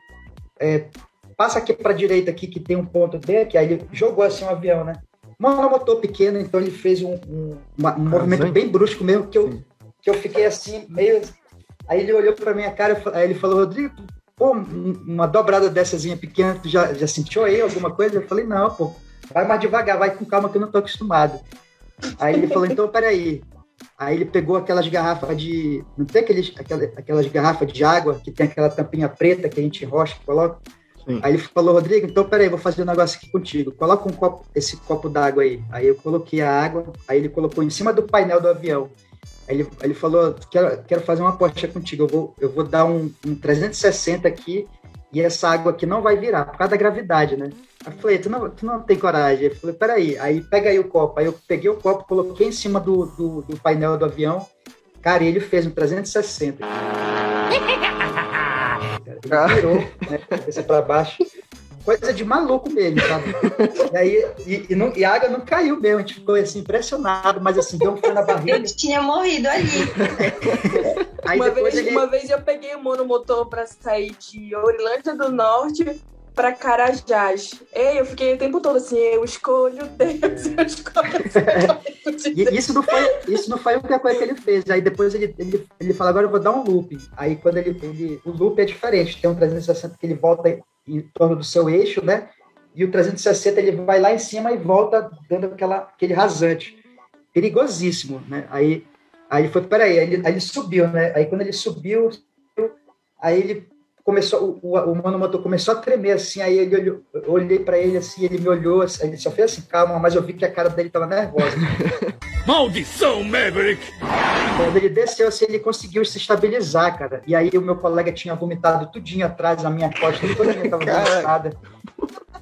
é, passa aqui para a direita aqui que tem um ponto bem aqui, aí ele jogou assim um avião, né? Monomotor pequeno, então ele fez um, um, um movimento bem brusco mesmo que eu, que eu fiquei assim meio Aí ele olhou para minha cara, aí ele falou, Rodrigo, pô, uma dobrada dessazinha pequena, tu já, já sentiu aí alguma coisa? Eu falei, não, pô, vai mais devagar, vai com calma que eu não tô acostumado. Aí ele falou, então, peraí. Aí ele pegou aquelas garrafas de. Não tem aqueles, aquelas, aquelas garrafas de água que tem aquela tampinha preta que a gente enrocha, que coloca? Sim. Aí ele falou, Rodrigo, então peraí, vou fazer um negócio aqui contigo. Coloca um copo, esse copo d'água aí. Aí eu coloquei a água, aí ele colocou em cima do painel do avião. Ele, ele falou: quero, quero fazer uma aposta contigo, eu vou, eu vou dar um, um 360 aqui e essa água aqui não vai virar, por causa da gravidade, né? Aí eu falei: tu não, tu não tem coragem? Eu falei: peraí, aí pega aí o copo. Aí eu peguei o copo, coloquei em cima do, do, do painel do avião, cara, e ele fez um 360. Cara, [laughs] ele virou, né? Cabeça para baixo coisa de maluco mesmo, sabe? [laughs] e aí, e, e, não, e, a água não caiu mesmo, a gente ficou assim, impressionado, mas assim, deu um frio na [laughs] barriga. Eu tinha morrido ali. aí uma, vez, ele... uma vez eu peguei o um monomotor para sair de Orilândia do Norte para Carajás. Ei, eu fiquei o tempo todo assim, eu escolho Deus, eu escolho Deus. isso não foi, isso não foi a coisa que ele fez. Aí depois ele, ele, ele fala, agora eu vou dar um loop. Aí quando ele, ele o loop é diferente, tem um 360 que ele volta em torno do seu eixo, né? E o 360 ele vai lá em cima e volta dando aquela, aquele rasante. Perigosíssimo, né? Aí, aí foi, peraí, aí ele, aí ele subiu, né? Aí quando ele subiu, aí ele começou, o, o, o monomotor começou a tremer assim, aí ele olhou, eu olhei para ele assim, ele me olhou, assim, ele só fez assim, calma, mas eu vi que a cara dele tava nervosa. [laughs] Maldição, Maverick! Quando ele desceu, assim, ele conseguiu se estabilizar, cara. E aí o meu colega tinha vomitado tudinho atrás na minha costa, toda minha tava vomitada.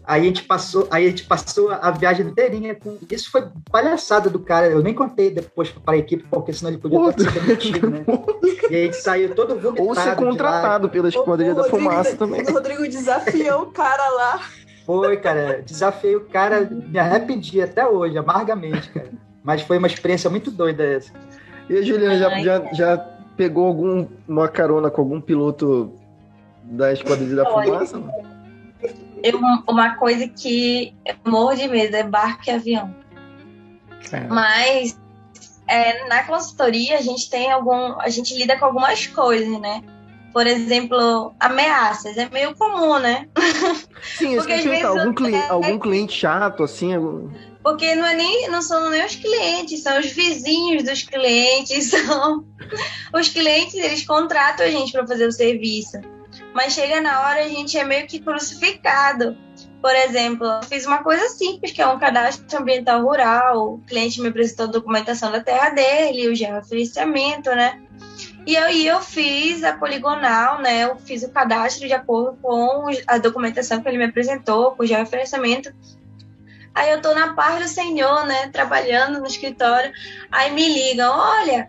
Aí a gente passou, aí a gente passou a viagem inteirinha com. Isso foi palhaçada do cara. Eu nem contei depois para a equipe, porque senão ele podia Puta. ser demitido, né? E aí a gente saiu todo vomitado. Ou ser contratado pela Esquadrilha da Rodrigo- Fumaça também. O [laughs] Rodrigo desafiou o cara lá. Foi, cara. Desafiei o cara, me arrependi até hoje, amargamente, cara. Mas foi uma experiência muito doida essa. E a Juliana já, já, já pegou alguma carona com algum piloto da Esquadrilha da Olha. Eu- uma coisa que eu morro de medo é barco e avião. Mas é, na consultoria a gente tem algum. A gente lida com algumas coisas, né? Por exemplo, ameaças. É meio comum, né? Sim, Porque às vezes Algum, cli- é- algum cliente chato, assim? algum- Porque não, é nem, não são nem os clientes, são os vizinhos dos clientes, [laughs] são os clientes, eles contratam a gente para fazer o serviço. Mas chega na hora a gente é meio que crucificado. Por exemplo, eu fiz uma coisa simples, que é um cadastro ambiental rural. O cliente me apresentou a documentação da terra dele, o georreferenciamento, né? E aí eu fiz a poligonal, né? Eu fiz o cadastro de acordo com a documentação que ele me apresentou, com o georreferenciamento. Aí eu tô na paz do Senhor, né? Trabalhando no escritório. Aí me ligam, olha,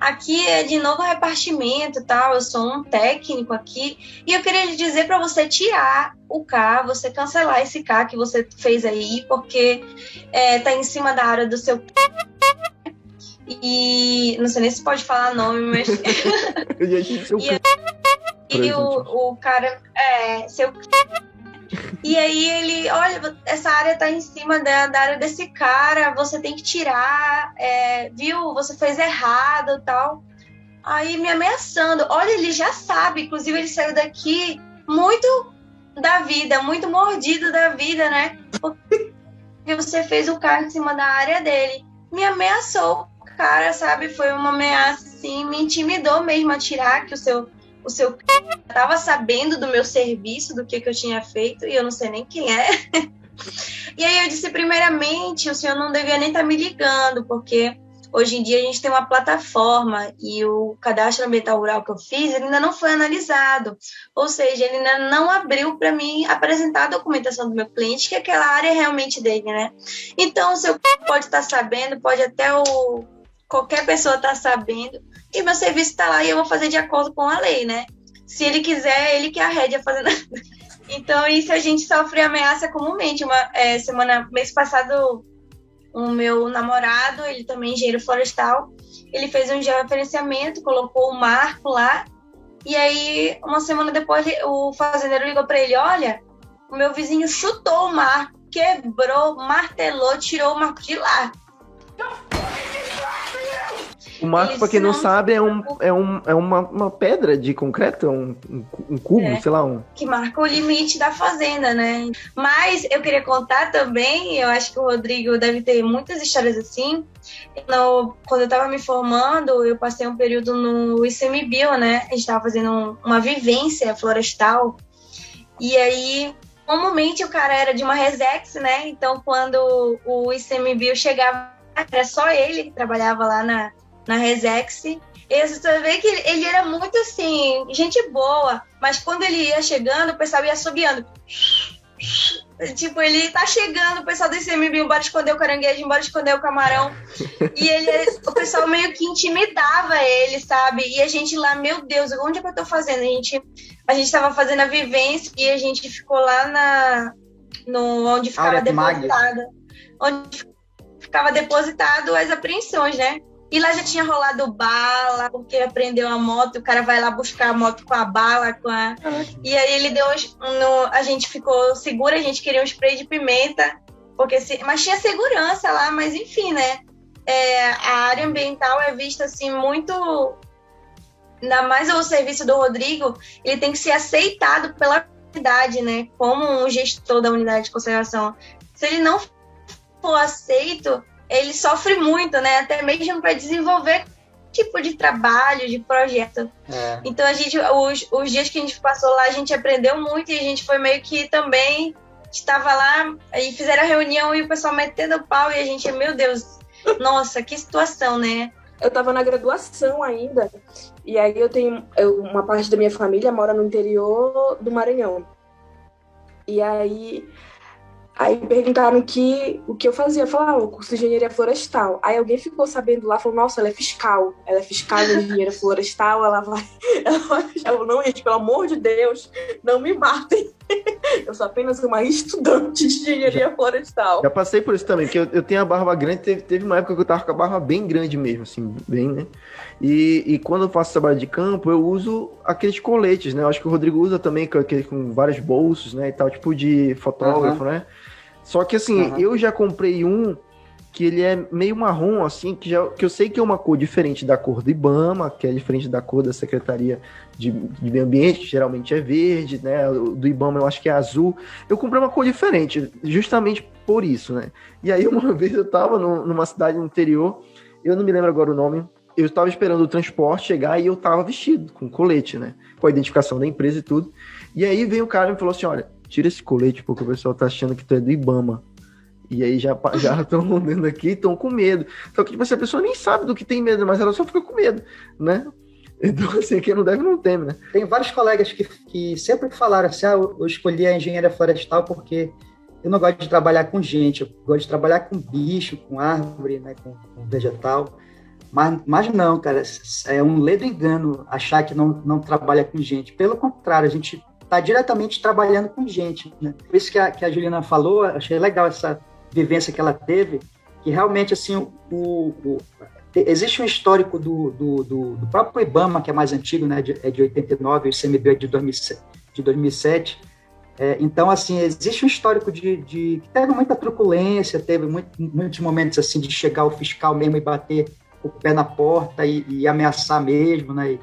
aqui é de novo repartimento, tal. Eu sou um técnico aqui e eu queria lhe dizer para você tirar o K, você cancelar esse K que você fez aí, porque é, tá em cima da área do seu [laughs] e não sei nem se pode falar nome, mas [laughs] E seu E- e o, o cara é seu e aí ele, olha, essa área tá em cima da, da área desse cara, você tem que tirar, é, viu? Você fez errado tal. Aí me ameaçando. Olha, ele já sabe, inclusive ele saiu daqui muito da vida, muito mordido da vida, né? Porque você fez o cara em cima da área dele. Me ameaçou, cara, sabe? Foi uma ameaça, assim, me intimidou mesmo a tirar que o seu o seu estava sabendo do meu serviço, do que, que eu tinha feito, e eu não sei nem quem é. [laughs] e aí eu disse, primeiramente, o senhor não devia nem estar me ligando, porque hoje em dia a gente tem uma plataforma e o cadastro ambiental rural que eu fiz ele ainda não foi analisado. Ou seja, ele ainda não abriu para mim apresentar a documentação do meu cliente, que aquela área é realmente dele, né? Então, o seu pode estar sabendo, pode até o qualquer pessoa estar sabendo, e meu serviço está lá e eu vou fazer de acordo com a lei, né? Se ele quiser, ele que arrede a fazer nada. [laughs] Então, isso a gente sofre ameaça comumente. Uma é, semana, mês passado, o meu namorado, ele também é engenheiro florestal, ele fez um georreferenciamento, colocou o marco lá, e aí, uma semana depois, o fazendeiro ligou para ele: Olha, o meu vizinho chutou o marco, quebrou, martelou, tirou o marco de lá. O marco, pra quem não não- sabe, é, um, é, um, é uma, uma pedra de concreto, é um, um, um cubo, É. sei lá, um. que marca o limite da fazenda, né? Mas eu queria contar também, eu acho que o Rodrigo deve ter muitas histórias assim. No- quando eu estava me formando, eu passei um período no ICMBio, né? A gente estava fazendo um- uma vivência florestal. E aí, comumente o cara era de uma Resex, né? Então, quando o ICMBio chegava, era só ele que trabalhava lá na, na Resex. E você vê que ele, ele era muito assim, gente boa, mas quando ele ia chegando, o pessoal ia assobiando. [laughs] Tipo, ele tá chegando, o pessoal do ICMB, embora esconder o caranguejo, embora esconder o camarão. E ele, o pessoal meio que intimidava ele, sabe? E a gente lá, meu Deus, onde é que eu tô fazendo? A gente, a gente tava fazendo a vivência e a gente ficou lá na, no, onde ficava Área depositado. Onde ficava depositado as apreensões, né? E lá já tinha rolado bala, porque aprendeu a moto, o cara vai lá buscar a moto com a bala, com a. E aí ele deu. no- a gente ficou segura, a gente queria um spray de pimenta, porque se, mas tinha segurança lá, mas enfim, né? É, a área ambiental é vista assim muito. Ainda mais o serviço do Rodrigo, ele tem que ser aceitado pela unidade, né? Como um gestor da unidade de conservação. Se ele não for aceito, ele sofre muito, né? Até mesmo para desenvolver tipo de trabalho, de projeto. É. Então a gente, os, os dias que a gente passou lá, a gente aprendeu muito e a gente foi meio que também estava lá e fizeram a reunião e o pessoal metendo pau e a gente, meu Deus, nossa, que situação, né? Eu tava na graduação ainda, e aí eu tenho. eu- uma parte da minha família mora no interior do Maranhão. E aí Aí perguntaram que, o que eu fazia. Eu falava, ah, o curso de engenharia florestal. Aí alguém ficou sabendo lá, falou, nossa, ela é fiscal. Ela é fiscal de engenharia [laughs] florestal, ela vai. Ela vai. [laughs] Ela, não, gente, pelo amor de Deus, não me matem. [laughs] Eu sou apenas uma estudante de engenharia já, florestal. Já passei por isso também, porque eu, eu tenho a barba grande, teve, teve uma época que eu tava com a barba bem grande mesmo, assim, bem, né? E, e quando eu faço trabalho de campo, eu uso aqueles coletes, né? Eu acho que o Rodrigo usa também com, aquele, com vários bolsos, né? E tal, tipo de fotógrafo, uhum. né? Só que assim, uhum. eu já comprei um que ele é meio marrom, assim, que, já, que eu sei que é uma cor diferente da cor do Ibama, que é diferente da cor da Secretaria de, de Meio Ambiente, que geralmente é verde, né? Do Ibama eu acho que é azul. Eu comprei uma cor diferente, justamente por isso, né? E aí [laughs] uma vez eu tava no, numa cidade no interior, eu não me lembro agora o nome, eu estava esperando o transporte chegar e eu tava vestido, com colete, né? Com a identificação da empresa e tudo. E aí veio o cara e me falou assim: olha, tira esse colete porque o pessoal tá achando que tu é do Ibama. E aí já já [laughs] estão vendo aqui e estão com medo. Só que tipo assim, a pessoa nem sabe do que tem medo, mas ela só fica com medo, né? Então, assim, quem não deve não teme, né? Tem vários colegas que, que sempre falaram assim, ah, eu escolhi a engenharia florestal porque eu não gosto de trabalhar com gente, eu gosto de trabalhar com bicho, com árvore, né, com, com vegetal. Mas, mas não, cara, é um ledo engano achar que não, não trabalha com gente. Pelo contrário, a gente está diretamente trabalhando com gente. Né? Por isso que a, que a Juliana falou, achei legal essa vivência que ela teve, que realmente, assim, o, o existe um histórico do, do, do, do, próprio IBAMA, que é mais antigo, né, de, é de 89, o ICMBio é de 2007. De 2007. É, então, assim, existe um histórico de, de que teve muita truculência, teve muito, muitos momentos, assim, de chegar o fiscal mesmo e bater o pé na porta e, e ameaçar mesmo, né,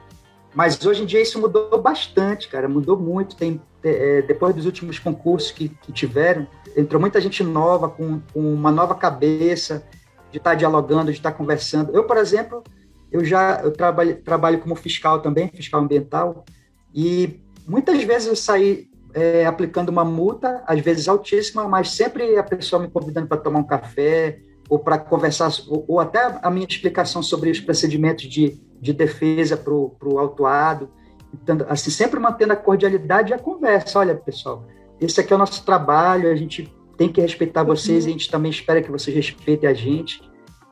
mas hoje em dia isso mudou bastante, cara, mudou muito. Tem, é, depois dos últimos concursos que, que tiveram, entrou muita gente nova, com, com uma nova cabeça, de estar tá dialogando, de estar tá conversando. Eu, por exemplo, eu já eu trabalho, trabalho como fiscal também, fiscal ambiental, e muitas vezes eu saí é, aplicando uma multa, às vezes altíssima, mas sempre a pessoa me convidando para tomar um café, ou para conversar, ou, ou, até a minha explicação sobre os procedimentos de de defesa para o autuado, então, assim, sempre mantendo a cordialidade e a conversa. Olha, pessoal, esse aqui é o nosso trabalho, a gente tem que respeitar vocês uhum. e a gente também espera que vocês respeitem a gente.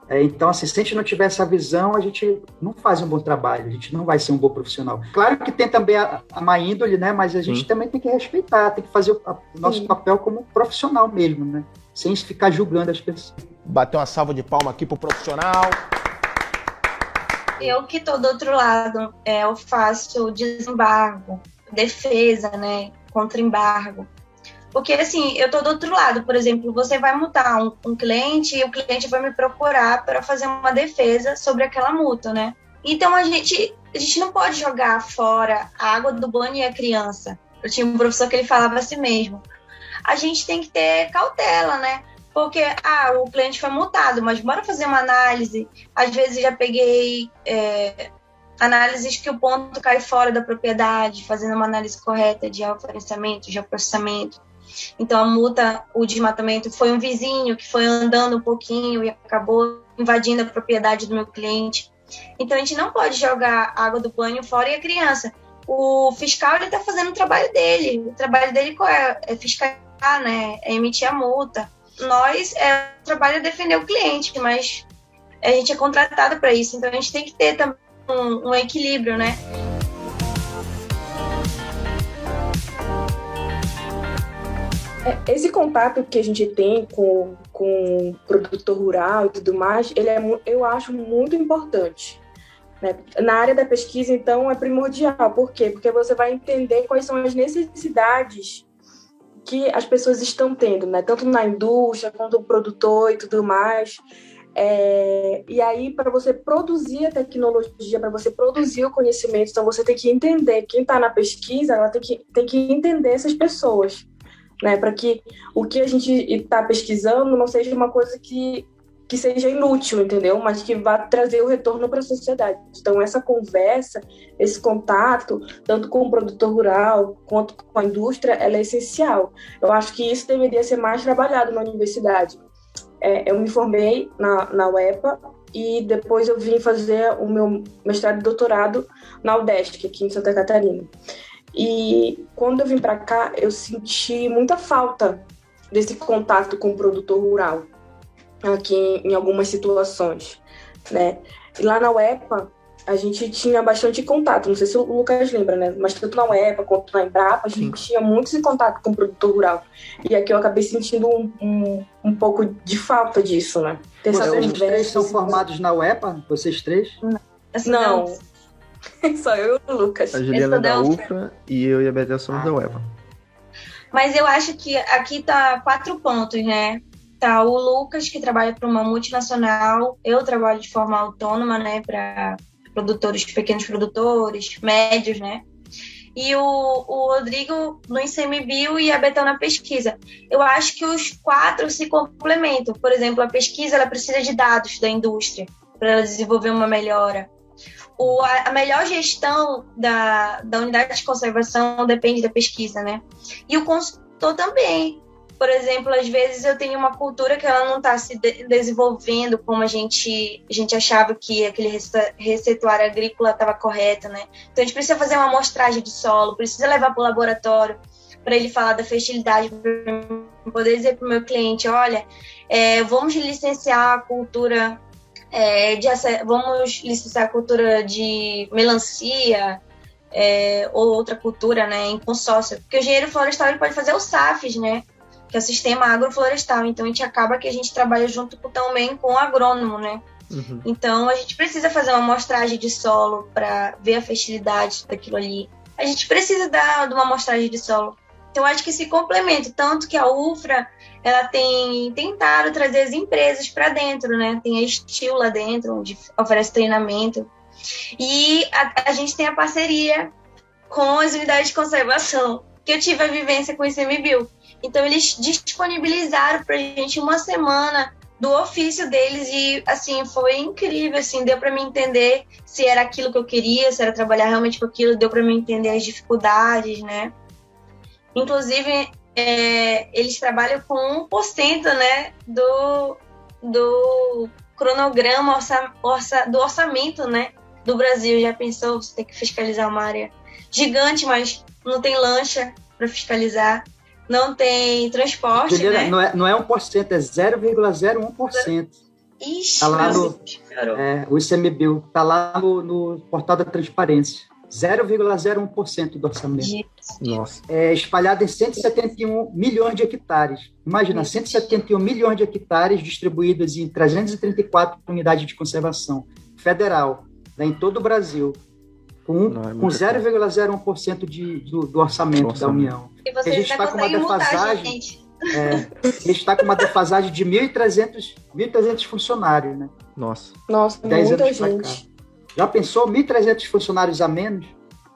É, então, assim, se a gente não tiver essa visão, a gente não faz um bom trabalho, a gente não vai ser um bom profissional. Claro que tem também a, a má índole, né? Mas a gente Sim. também tem que respeitar, tem que fazer o, a, o nosso Sim. papel como profissional mesmo, né? Sem ficar julgando as pessoas. Bater uma salva de palma aqui pro profissional. Eu que estou do outro lado, é, eu faço desembargo, defesa, né, contra embargo. Porque, assim, eu estou do outro lado, por exemplo, você vai multar um, um cliente e o cliente vai me procurar para fazer uma defesa sobre aquela multa, né? Então, a gente, a gente não pode jogar fora a água do banho e a criança. Eu tinha um professor que ele falava assim mesmo. A gente tem que ter cautela, né? Porque ah, o cliente foi multado, mas bora fazer uma análise. Às vezes já peguei é, análises que o ponto cai fora da propriedade, fazendo uma análise correta de referenciamento, de processamento. Então a multa, o desmatamento foi um vizinho que foi andando um pouquinho e acabou invadindo a propriedade do meu cliente. Então a gente não pode jogar água do banho fora e a criança. O fiscal ele está fazendo o trabalho dele. O trabalho dele qual é? É fiscalizar, né? É emitir a multa nós, é, o trabalho é defender o cliente, mas a gente é contratado para isso, então a gente tem que ter também um, um equilíbrio, né? É, esse contato que a gente tem com, com o produtor rural e tudo mais, ele é, eu acho muito importante. Né? Na área da pesquisa, então, é primordial. Por quê? Porque você vai entender quais são as necessidades que as pessoas estão tendo, né? Tanto na indústria quanto o produtor e tudo mais. É, e aí, para você produzir a tecnologia, para você produzir o conhecimento, então você tem que entender quem está na pesquisa, ela tem que, tem que entender essas pessoas, né? Para que o que a gente está pesquisando não seja uma coisa que que seja inútil, entendeu? Mas que vá trazer o retorno para a sociedade. Então, essa conversa, esse contato, tanto com o produtor rural quanto com a indústria, ela é essencial. Eu acho que isso deveria ser mais trabalhado na universidade. É, eu me formei na, na UEPA e depois eu vim fazer o meu mestrado e doutorado na UDESC, aqui em Santa Catarina. E quando eu vim para cá, eu senti muita falta desse contato com o produtor rural aqui em, algumas situações, né? E lá na UEPA, a gente tinha bastante contato, não sei se o Lucas lembra, né? Mas tanto na UEPA quanto na Embrapa, a gente Sim. tinha muito esse contato com o produtor rural. E aqui eu acabei sentindo um, um, um pouco de falta disso, né? Ter vocês três são formados na UEPA? Vocês três? Não. não. [laughs] Só eu e o Lucas. A Juliana é da UFRA e eu e a Betel somos ah. da UEPA. Mas eu acho que aqui tá quatro pontos, né? O Lucas, que trabalha para uma multinacional, eu trabalho de forma autônoma, né, para produtores, pequenos produtores, médios, né? E o, o Rodrigo no ICMBio e a Betão na pesquisa. Eu acho que os quatro se complementam. Por exemplo, a pesquisa ela precisa de dados da indústria para desenvolver uma melhora. O, a, a, melhor gestão da, da unidade de conservação depende da pesquisa, né? E o consultor também por exemplo, às vezes eu tenho uma cultura que ela não está se de desenvolvendo como a gente, a gente achava que aquele receituário agrícola estava correto, né? Então a gente precisa fazer uma amostragem de solo, precisa levar para o laboratório para ele falar da fertilidade, para poder dizer para o meu cliente, olha, é, vamos licenciar a cultura é, de, vamos licenciar a cultura de melancia, é, ou outra cultura, né, em consórcio. Porque o engenheiro florestal ele pode fazer os SAFs, né? Que é o sistema agroflorestal. Então a gente acaba que a gente trabalha junto também com o agrônomo, né? Uhum. Então a gente precisa fazer uma amostragem de solo para ver a fertilidade daquilo ali. A gente precisa dar de uma amostragem de solo. Então acho que se complementa, tanto que a UFRA ela tem tentado trazer as empresas para dentro, né? Tem a Estil lá dentro, onde oferece treinamento. E a, a gente tem a parceria com as unidades de conservação, que eu tive a vivência com o ICMBio. Então eles disponibilizaram pra gente uma semana do ofício deles e assim foi incrível assim deu para me entender se era aquilo que eu queria se era trabalhar realmente com aquilo deu para me entender as dificuldades né? Inclusive é, eles trabalham com 1% né do do cronograma orça, orça, do orçamento né do Brasil. Já pensou você tem que fiscalizar uma área gigante mas não tem lancha para fiscalizar não tem transporte, né? Não é, não é 1%, é 0,01%. Ixi, tá lá no, é, o ICMBio está lá no, no, portal da transparência. 0,01% do orçamento. Nossa. É espalhado em 171 milhões de hectares. Imagina, 171 milhões de hectares distribuídos em 334 unidades de conservação federal, né, em todo o Brasil com, é com 0,01% de, do, do orçamento, da União. E você a gente está com uma defasagem. É, a gente está com uma defasagem de 1.300, 1.300 funcionários, né? Nossa. Nossa, 10 muita anos gente. Já pensou 1.300 funcionários a menos?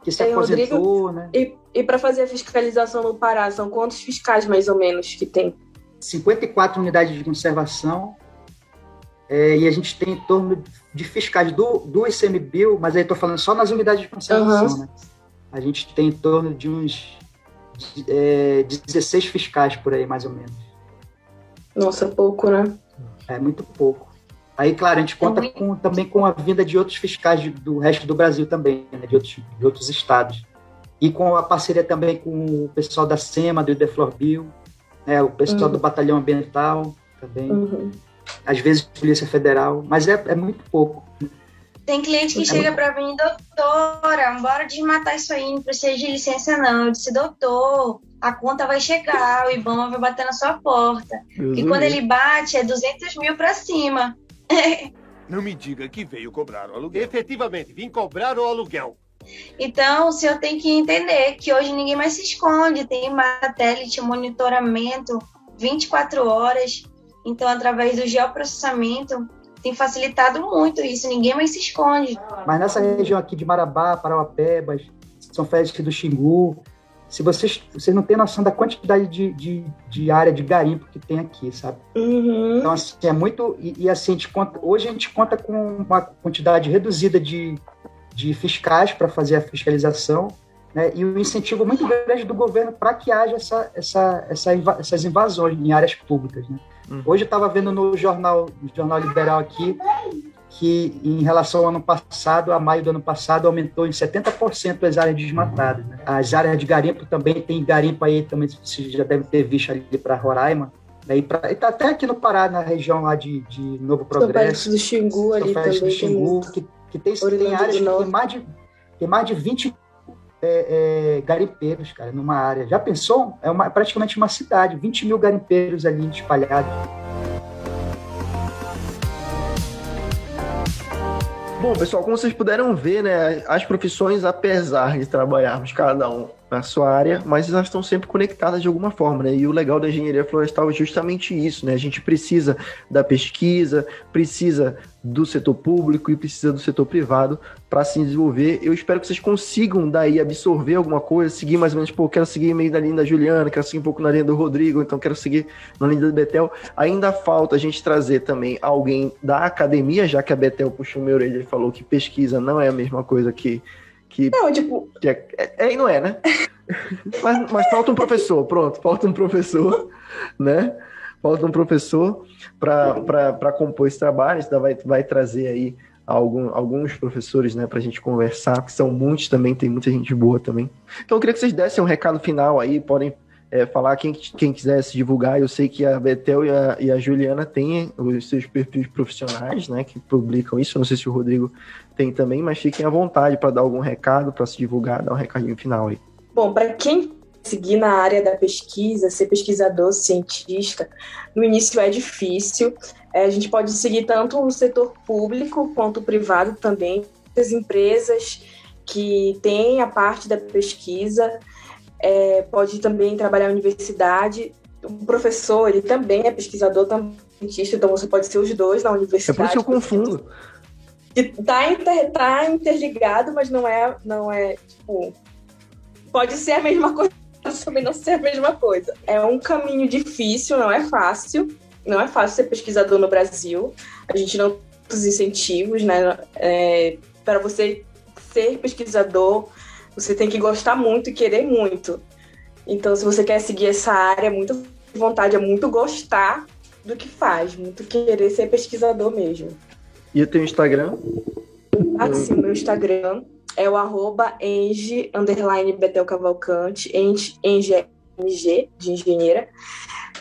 Que se Ei, aposentou, Rodrigo, né? E, e para fazer a fiscalização no Pará, são quantos fiscais mais ou menos que tem? 54 unidades de conservação, é, e a gente tem em torno de fiscais do, do ICMBio, mas aí estou falando só nas unidades de conservação, uhum. né? A gente tem em torno de uns é, 16 fiscais por aí, mais ou menos. Nossa, pouco, né? É muito pouco. Aí, claro, a gente conta é com, também com a vinda de outros fiscais do resto do Brasil também, né? de, outros, de outros estados. E com a parceria também com o pessoal da SEMA, do Ideflorbio, né? o pessoal uhum. do Batalhão Ambiental também. Uhum às vezes Polícia Federal, mas é, é muito pouco. Tem cliente que é chega muito... para mim, doutora, bora desmatar isso aí, não precisa de licença não. Eu disse, doutor, a conta vai chegar, o IBAMA vai bater na sua porta. Deus e quando ele bate, é 200 mil para cima. [laughs] Não me diga que veio cobrar o aluguel. Efetivamente, vim cobrar o aluguel. Então, o senhor tem que entender que hoje ninguém mais se esconde, tem satélite, monitoramento 24 horas. Então, através do geoprocessamento, tem facilitado muito isso, ninguém mais se esconde. Mas nessa região aqui de Marabá, Parauapebas, São Félix do Xingu, se vocês, vocês não têm noção da quantidade de, de, de área de garimpo que tem aqui, sabe? Uhum. Então, assim, é muito. E, e, assim, a gente conta, hoje a gente conta com uma quantidade reduzida de, de fiscais para fazer a fiscalização, né? E um incentivo muito grande do governo para que haja essa, essa, essa, essas invasões em áreas públicas, né? Uhum. Hoje eu estava vendo no jornal, no jornal liberal aqui que em relação ao ano passado, a maio do ano passado, aumentou em 70% as áreas desmatadas. Né? As áreas de garimpo também, tem garimpo aí também, você já deve ter visto ali para Roraima, né? E, pra, e tá até aqui no Pará, na região lá de, de Novo Progresso. do Xingu ali também. do Xingu, que, que tem, tem áreas que tem mais de, tem mais de 20 é, é, garimpeiros, cara, numa área. Já pensou? É uma, praticamente uma cidade, 20 mil garimpeiros ali espalhados. Bom, pessoal, como vocês puderam ver, né, as profissões, apesar de trabalharmos cada um na sua área, mas elas estão sempre conectadas de alguma forma, né? E o legal da engenharia florestal é justamente isso, né? A gente precisa da pesquisa, precisa do setor público e precisa do setor privado para se desenvolver. Eu espero que vocês consigam daí absorver alguma coisa, seguir mais ou menos, pô, quero seguir meio na linha da Juliana, quero seguir um pouco na linha do Rodrigo, então quero seguir na linha do Betel. Ainda falta a gente trazer também alguém da academia, já que a Betel puxou meu orelha e falou que pesquisa não é a mesma coisa que que, não, tipo... Que é, é, é, e não é, né? [laughs] mas, mas falta um professor, pronto, falta um professor, né? Falta um professor para compor esse trabalho, isso vai, vai trazer aí algum, alguns professores, né, para a gente conversar, que são muitos também, tem muita gente boa também. Então eu queria que vocês dessem um recado final aí, podem é, falar quem, quem quiser se divulgar. Eu sei que a Betel e a, e a Juliana têm os seus perfis profissionais, né, que publicam isso. Eu não sei se o Rodrigo tem também, mas fiquem à vontade para dar algum recado, para se divulgar, dar um recadinho final aí. Bom, para quem seguir na área da pesquisa, ser pesquisador, cientista, no início é difícil. É, a gente pode seguir tanto no setor público quanto privado também. As empresas que têm a parte da pesquisa é, pode também trabalhar na universidade. O professor, ele também é pesquisador, também é cientista, então você pode ser os dois na universidade. É por isso que eu confundo. Está inter, tá interligado, mas não é, não é, tipo, pode ser a mesma coisa, [laughs] mas também não ser a mesma coisa. É um caminho difícil, não é fácil, não é fácil ser pesquisador no Brasil. A gente não tem os incentivos, né, é, para você ser pesquisador, você tem que gostar muito e querer muito. Então, se você quer seguir essa área, é muito vontade, é muito gostar do que faz, muito querer ser pesquisador mesmo. E o teu Instagram? Ah, sim, meu Instagram é o arroba enge, underline Betel Cavalcante, enge, enge, de engenheira.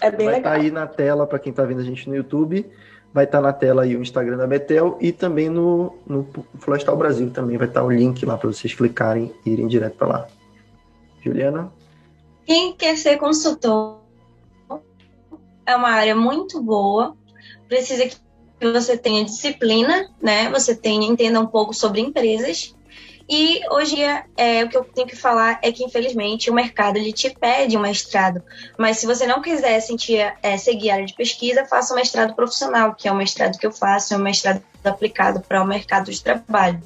É bem Vai legal. Vai tá aí na tela para quem está vendo a gente no YouTube vai estar tá na tela aí o Instagram da Betel e também no, no Florestal Brasil também vai estar tá o link lá para vocês clicarem e irem direto para lá. Juliana? Quem quer ser consultor é uma área muito boa, precisa que você tenha disciplina, né? Você tenha, entenda um pouco sobre empresas e hoje é, o que eu tenho que falar é que, infelizmente, o mercado ele te pede um mestrado. Mas se você não quiser sentir, é, seguir a área de pesquisa, faça um mestrado profissional, que é o mestrado que eu faço, é um mestrado aplicado para o mercado de trabalho.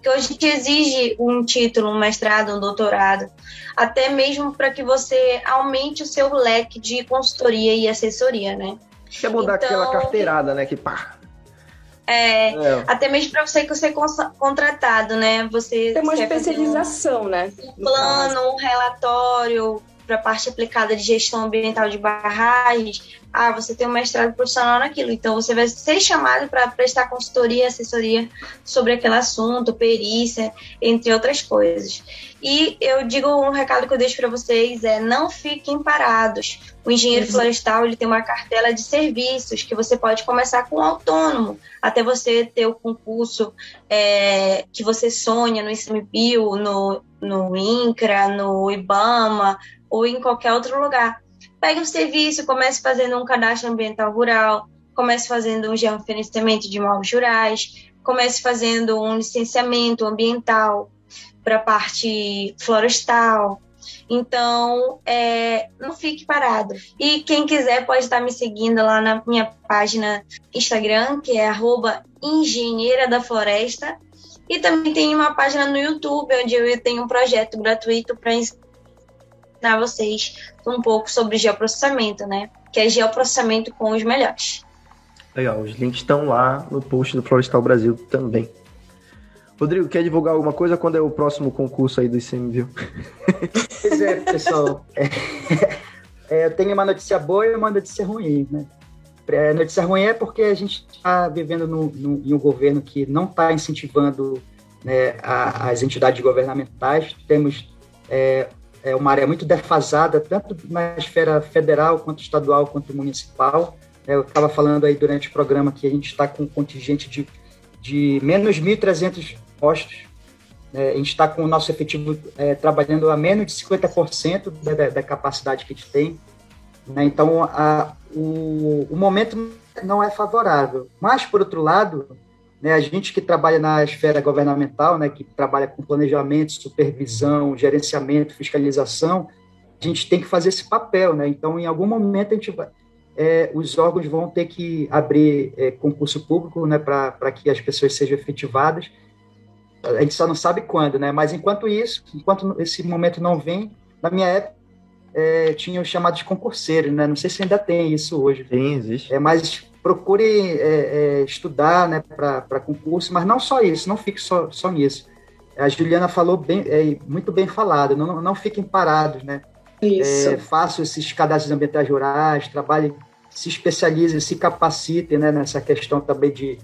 Que hoje te exige um título, um mestrado, um doutorado, até mesmo para que você aumente o seu leque de consultoria e assessoria, né? Quer mudar então, aquela carteirada, né? Que pá, é, é. Até mesmo para você ser contratado, né? Você tem uma especialização, um, né? Um plano, um relatório para a parte aplicada de gestão ambiental de barragens. Ah, você tem um mestrado profissional naquilo, então você vai ser chamado para prestar consultoria, assessoria sobre aquele assunto, perícia, entre outras coisas. E eu digo um recado que eu deixo para vocês é não fiquem parados. O engenheiro uhum. florestal ele tem uma cartela de serviços que você pode começar com autônomo até você ter o concurso é, que você sonha no ICMBio, no, no INCRA, no IBAMA ou em qualquer outro lugar. Pegue o serviço, comece fazendo um cadastro ambiental rural, comece fazendo um geofinanciamento de imóveis rurais, comece fazendo um licenciamento ambiental, para a parte florestal. Então, é, não fique parado. E quem quiser pode estar me seguindo lá na minha página Instagram, que é engenheira da floresta. E também tem uma página no YouTube, onde eu tenho um projeto gratuito para ensinar vocês um pouco sobre geoprocessamento, né? Que é geoprocessamento com os melhores. Legal, os links estão lá no post do Florestal Brasil também. Rodrigo, quer divulgar alguma coisa? Quando é o próximo concurso aí do ICMBio? [laughs] Pois é, pessoal. É, é, eu tenho uma notícia boa e uma notícia ruim, né? É, notícia ruim é porque a gente está vivendo no, no, em um governo que não está incentivando né, a, as entidades governamentais. Temos é, é, uma área muito defasada, tanto na esfera federal, quanto estadual, quanto municipal. É, eu estava falando aí durante o programa que a gente está com um contingente de, de menos 1.300 postos. É, a gente está com o nosso efetivo é, trabalhando a menos de 50% da, da, da capacidade que a gente tem. Né? Então, a, o, o momento não é favorável. Mas, por outro lado, né, a gente que trabalha na esfera governamental, né, que trabalha com planejamento, supervisão, gerenciamento, fiscalização, a gente tem que fazer esse papel. Né? Então, em algum momento, a gente vai, é, os órgãos vão ter que abrir é, concurso público né, para que as pessoas sejam efetivadas. A gente só não sabe quando, né? mas enquanto isso, enquanto esse momento não vem, na minha época, é, tinha os chamados concurseiros, né? Não sei se ainda tem isso hoje. Sim, existe. É, mas procure é, é, estudar né, para concurso, mas não só isso, não fique só, só nisso. A Juliana falou bem, é, muito bem falado, não, não fiquem parados, né? Isso. É, façam esses cadastros ambientais rurais, trabalhem, se especializem, se capacitem né, nessa questão também de,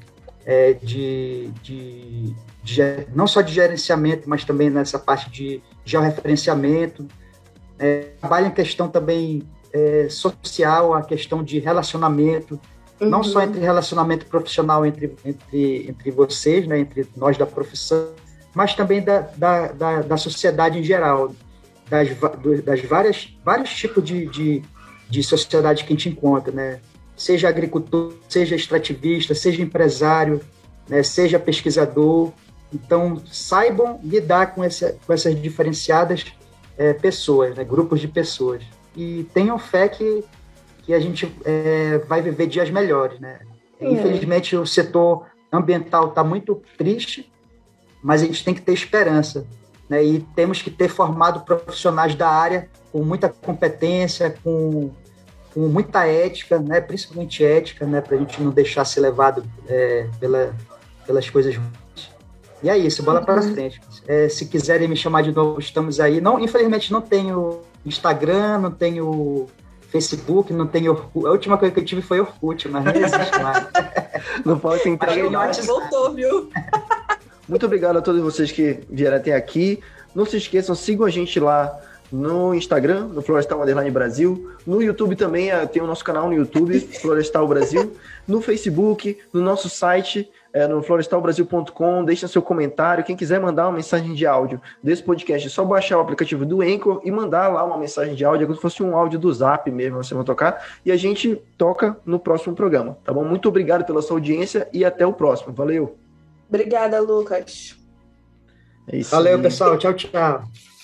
é, de, de, de, não só de gerenciamento, mas também nessa parte de georreferenciamento, é, trabalha em questão também é, social, a questão de relacionamento, uhum. não só entre relacionamento profissional entre, entre, entre vocês, né, entre nós da profissão, mas também da, da, da, da sociedade em geral, das, das várias vários tipos de, de, de sociedade que a gente encontra, né? Seja agricultor, seja extrativista, seja empresário, né? seja pesquisador. Então, saibam lidar com, essa, com essas diferenciadas é, pessoas, né, grupos de pessoas. E tenham fé que, que a gente é, vai viver dias melhores. Né? É. Infelizmente, o setor ambiental está muito triste, mas a gente tem que ter esperança. Né? E temos que ter formado profissionais da área com muita competência, com, com muita ética, né? principalmente ética, né? para a gente não deixar ser levado é, pela, pelas coisas ruins. E é isso, bola para uhum. frente. É, se quiserem me chamar de novo, estamos aí. Não, infelizmente não tenho Instagram, não tenho Facebook, não tenho Orkut. A última coisa que eu tive foi Orkut, mas não existe mais. [laughs] não pode tentar. Mas voltou, viu? [laughs] Muito obrigado a todos vocês que vieram até aqui. Não se esqueçam, sigam a gente lá no Instagram, no Florestal Underline Brasil. No YouTube também, eh, tem o nosso canal no YouTube, Florestal Brasil. No Facebook, no nosso site, é, no florestalbrasil.com, deixa seu comentário. Quem quiser mandar uma mensagem de áudio desse podcast, é só baixar o aplicativo do Anchor e mandar lá uma mensagem de áudio, é como se fosse um áudio do Zap mesmo, você vai tocar, e a gente toca no próximo programa, tá bom? Muito obrigado pela sua audiência e até o próximo. Valeu! Obrigada, Lucas. É Valeu, pessoal. Tchau, tchau.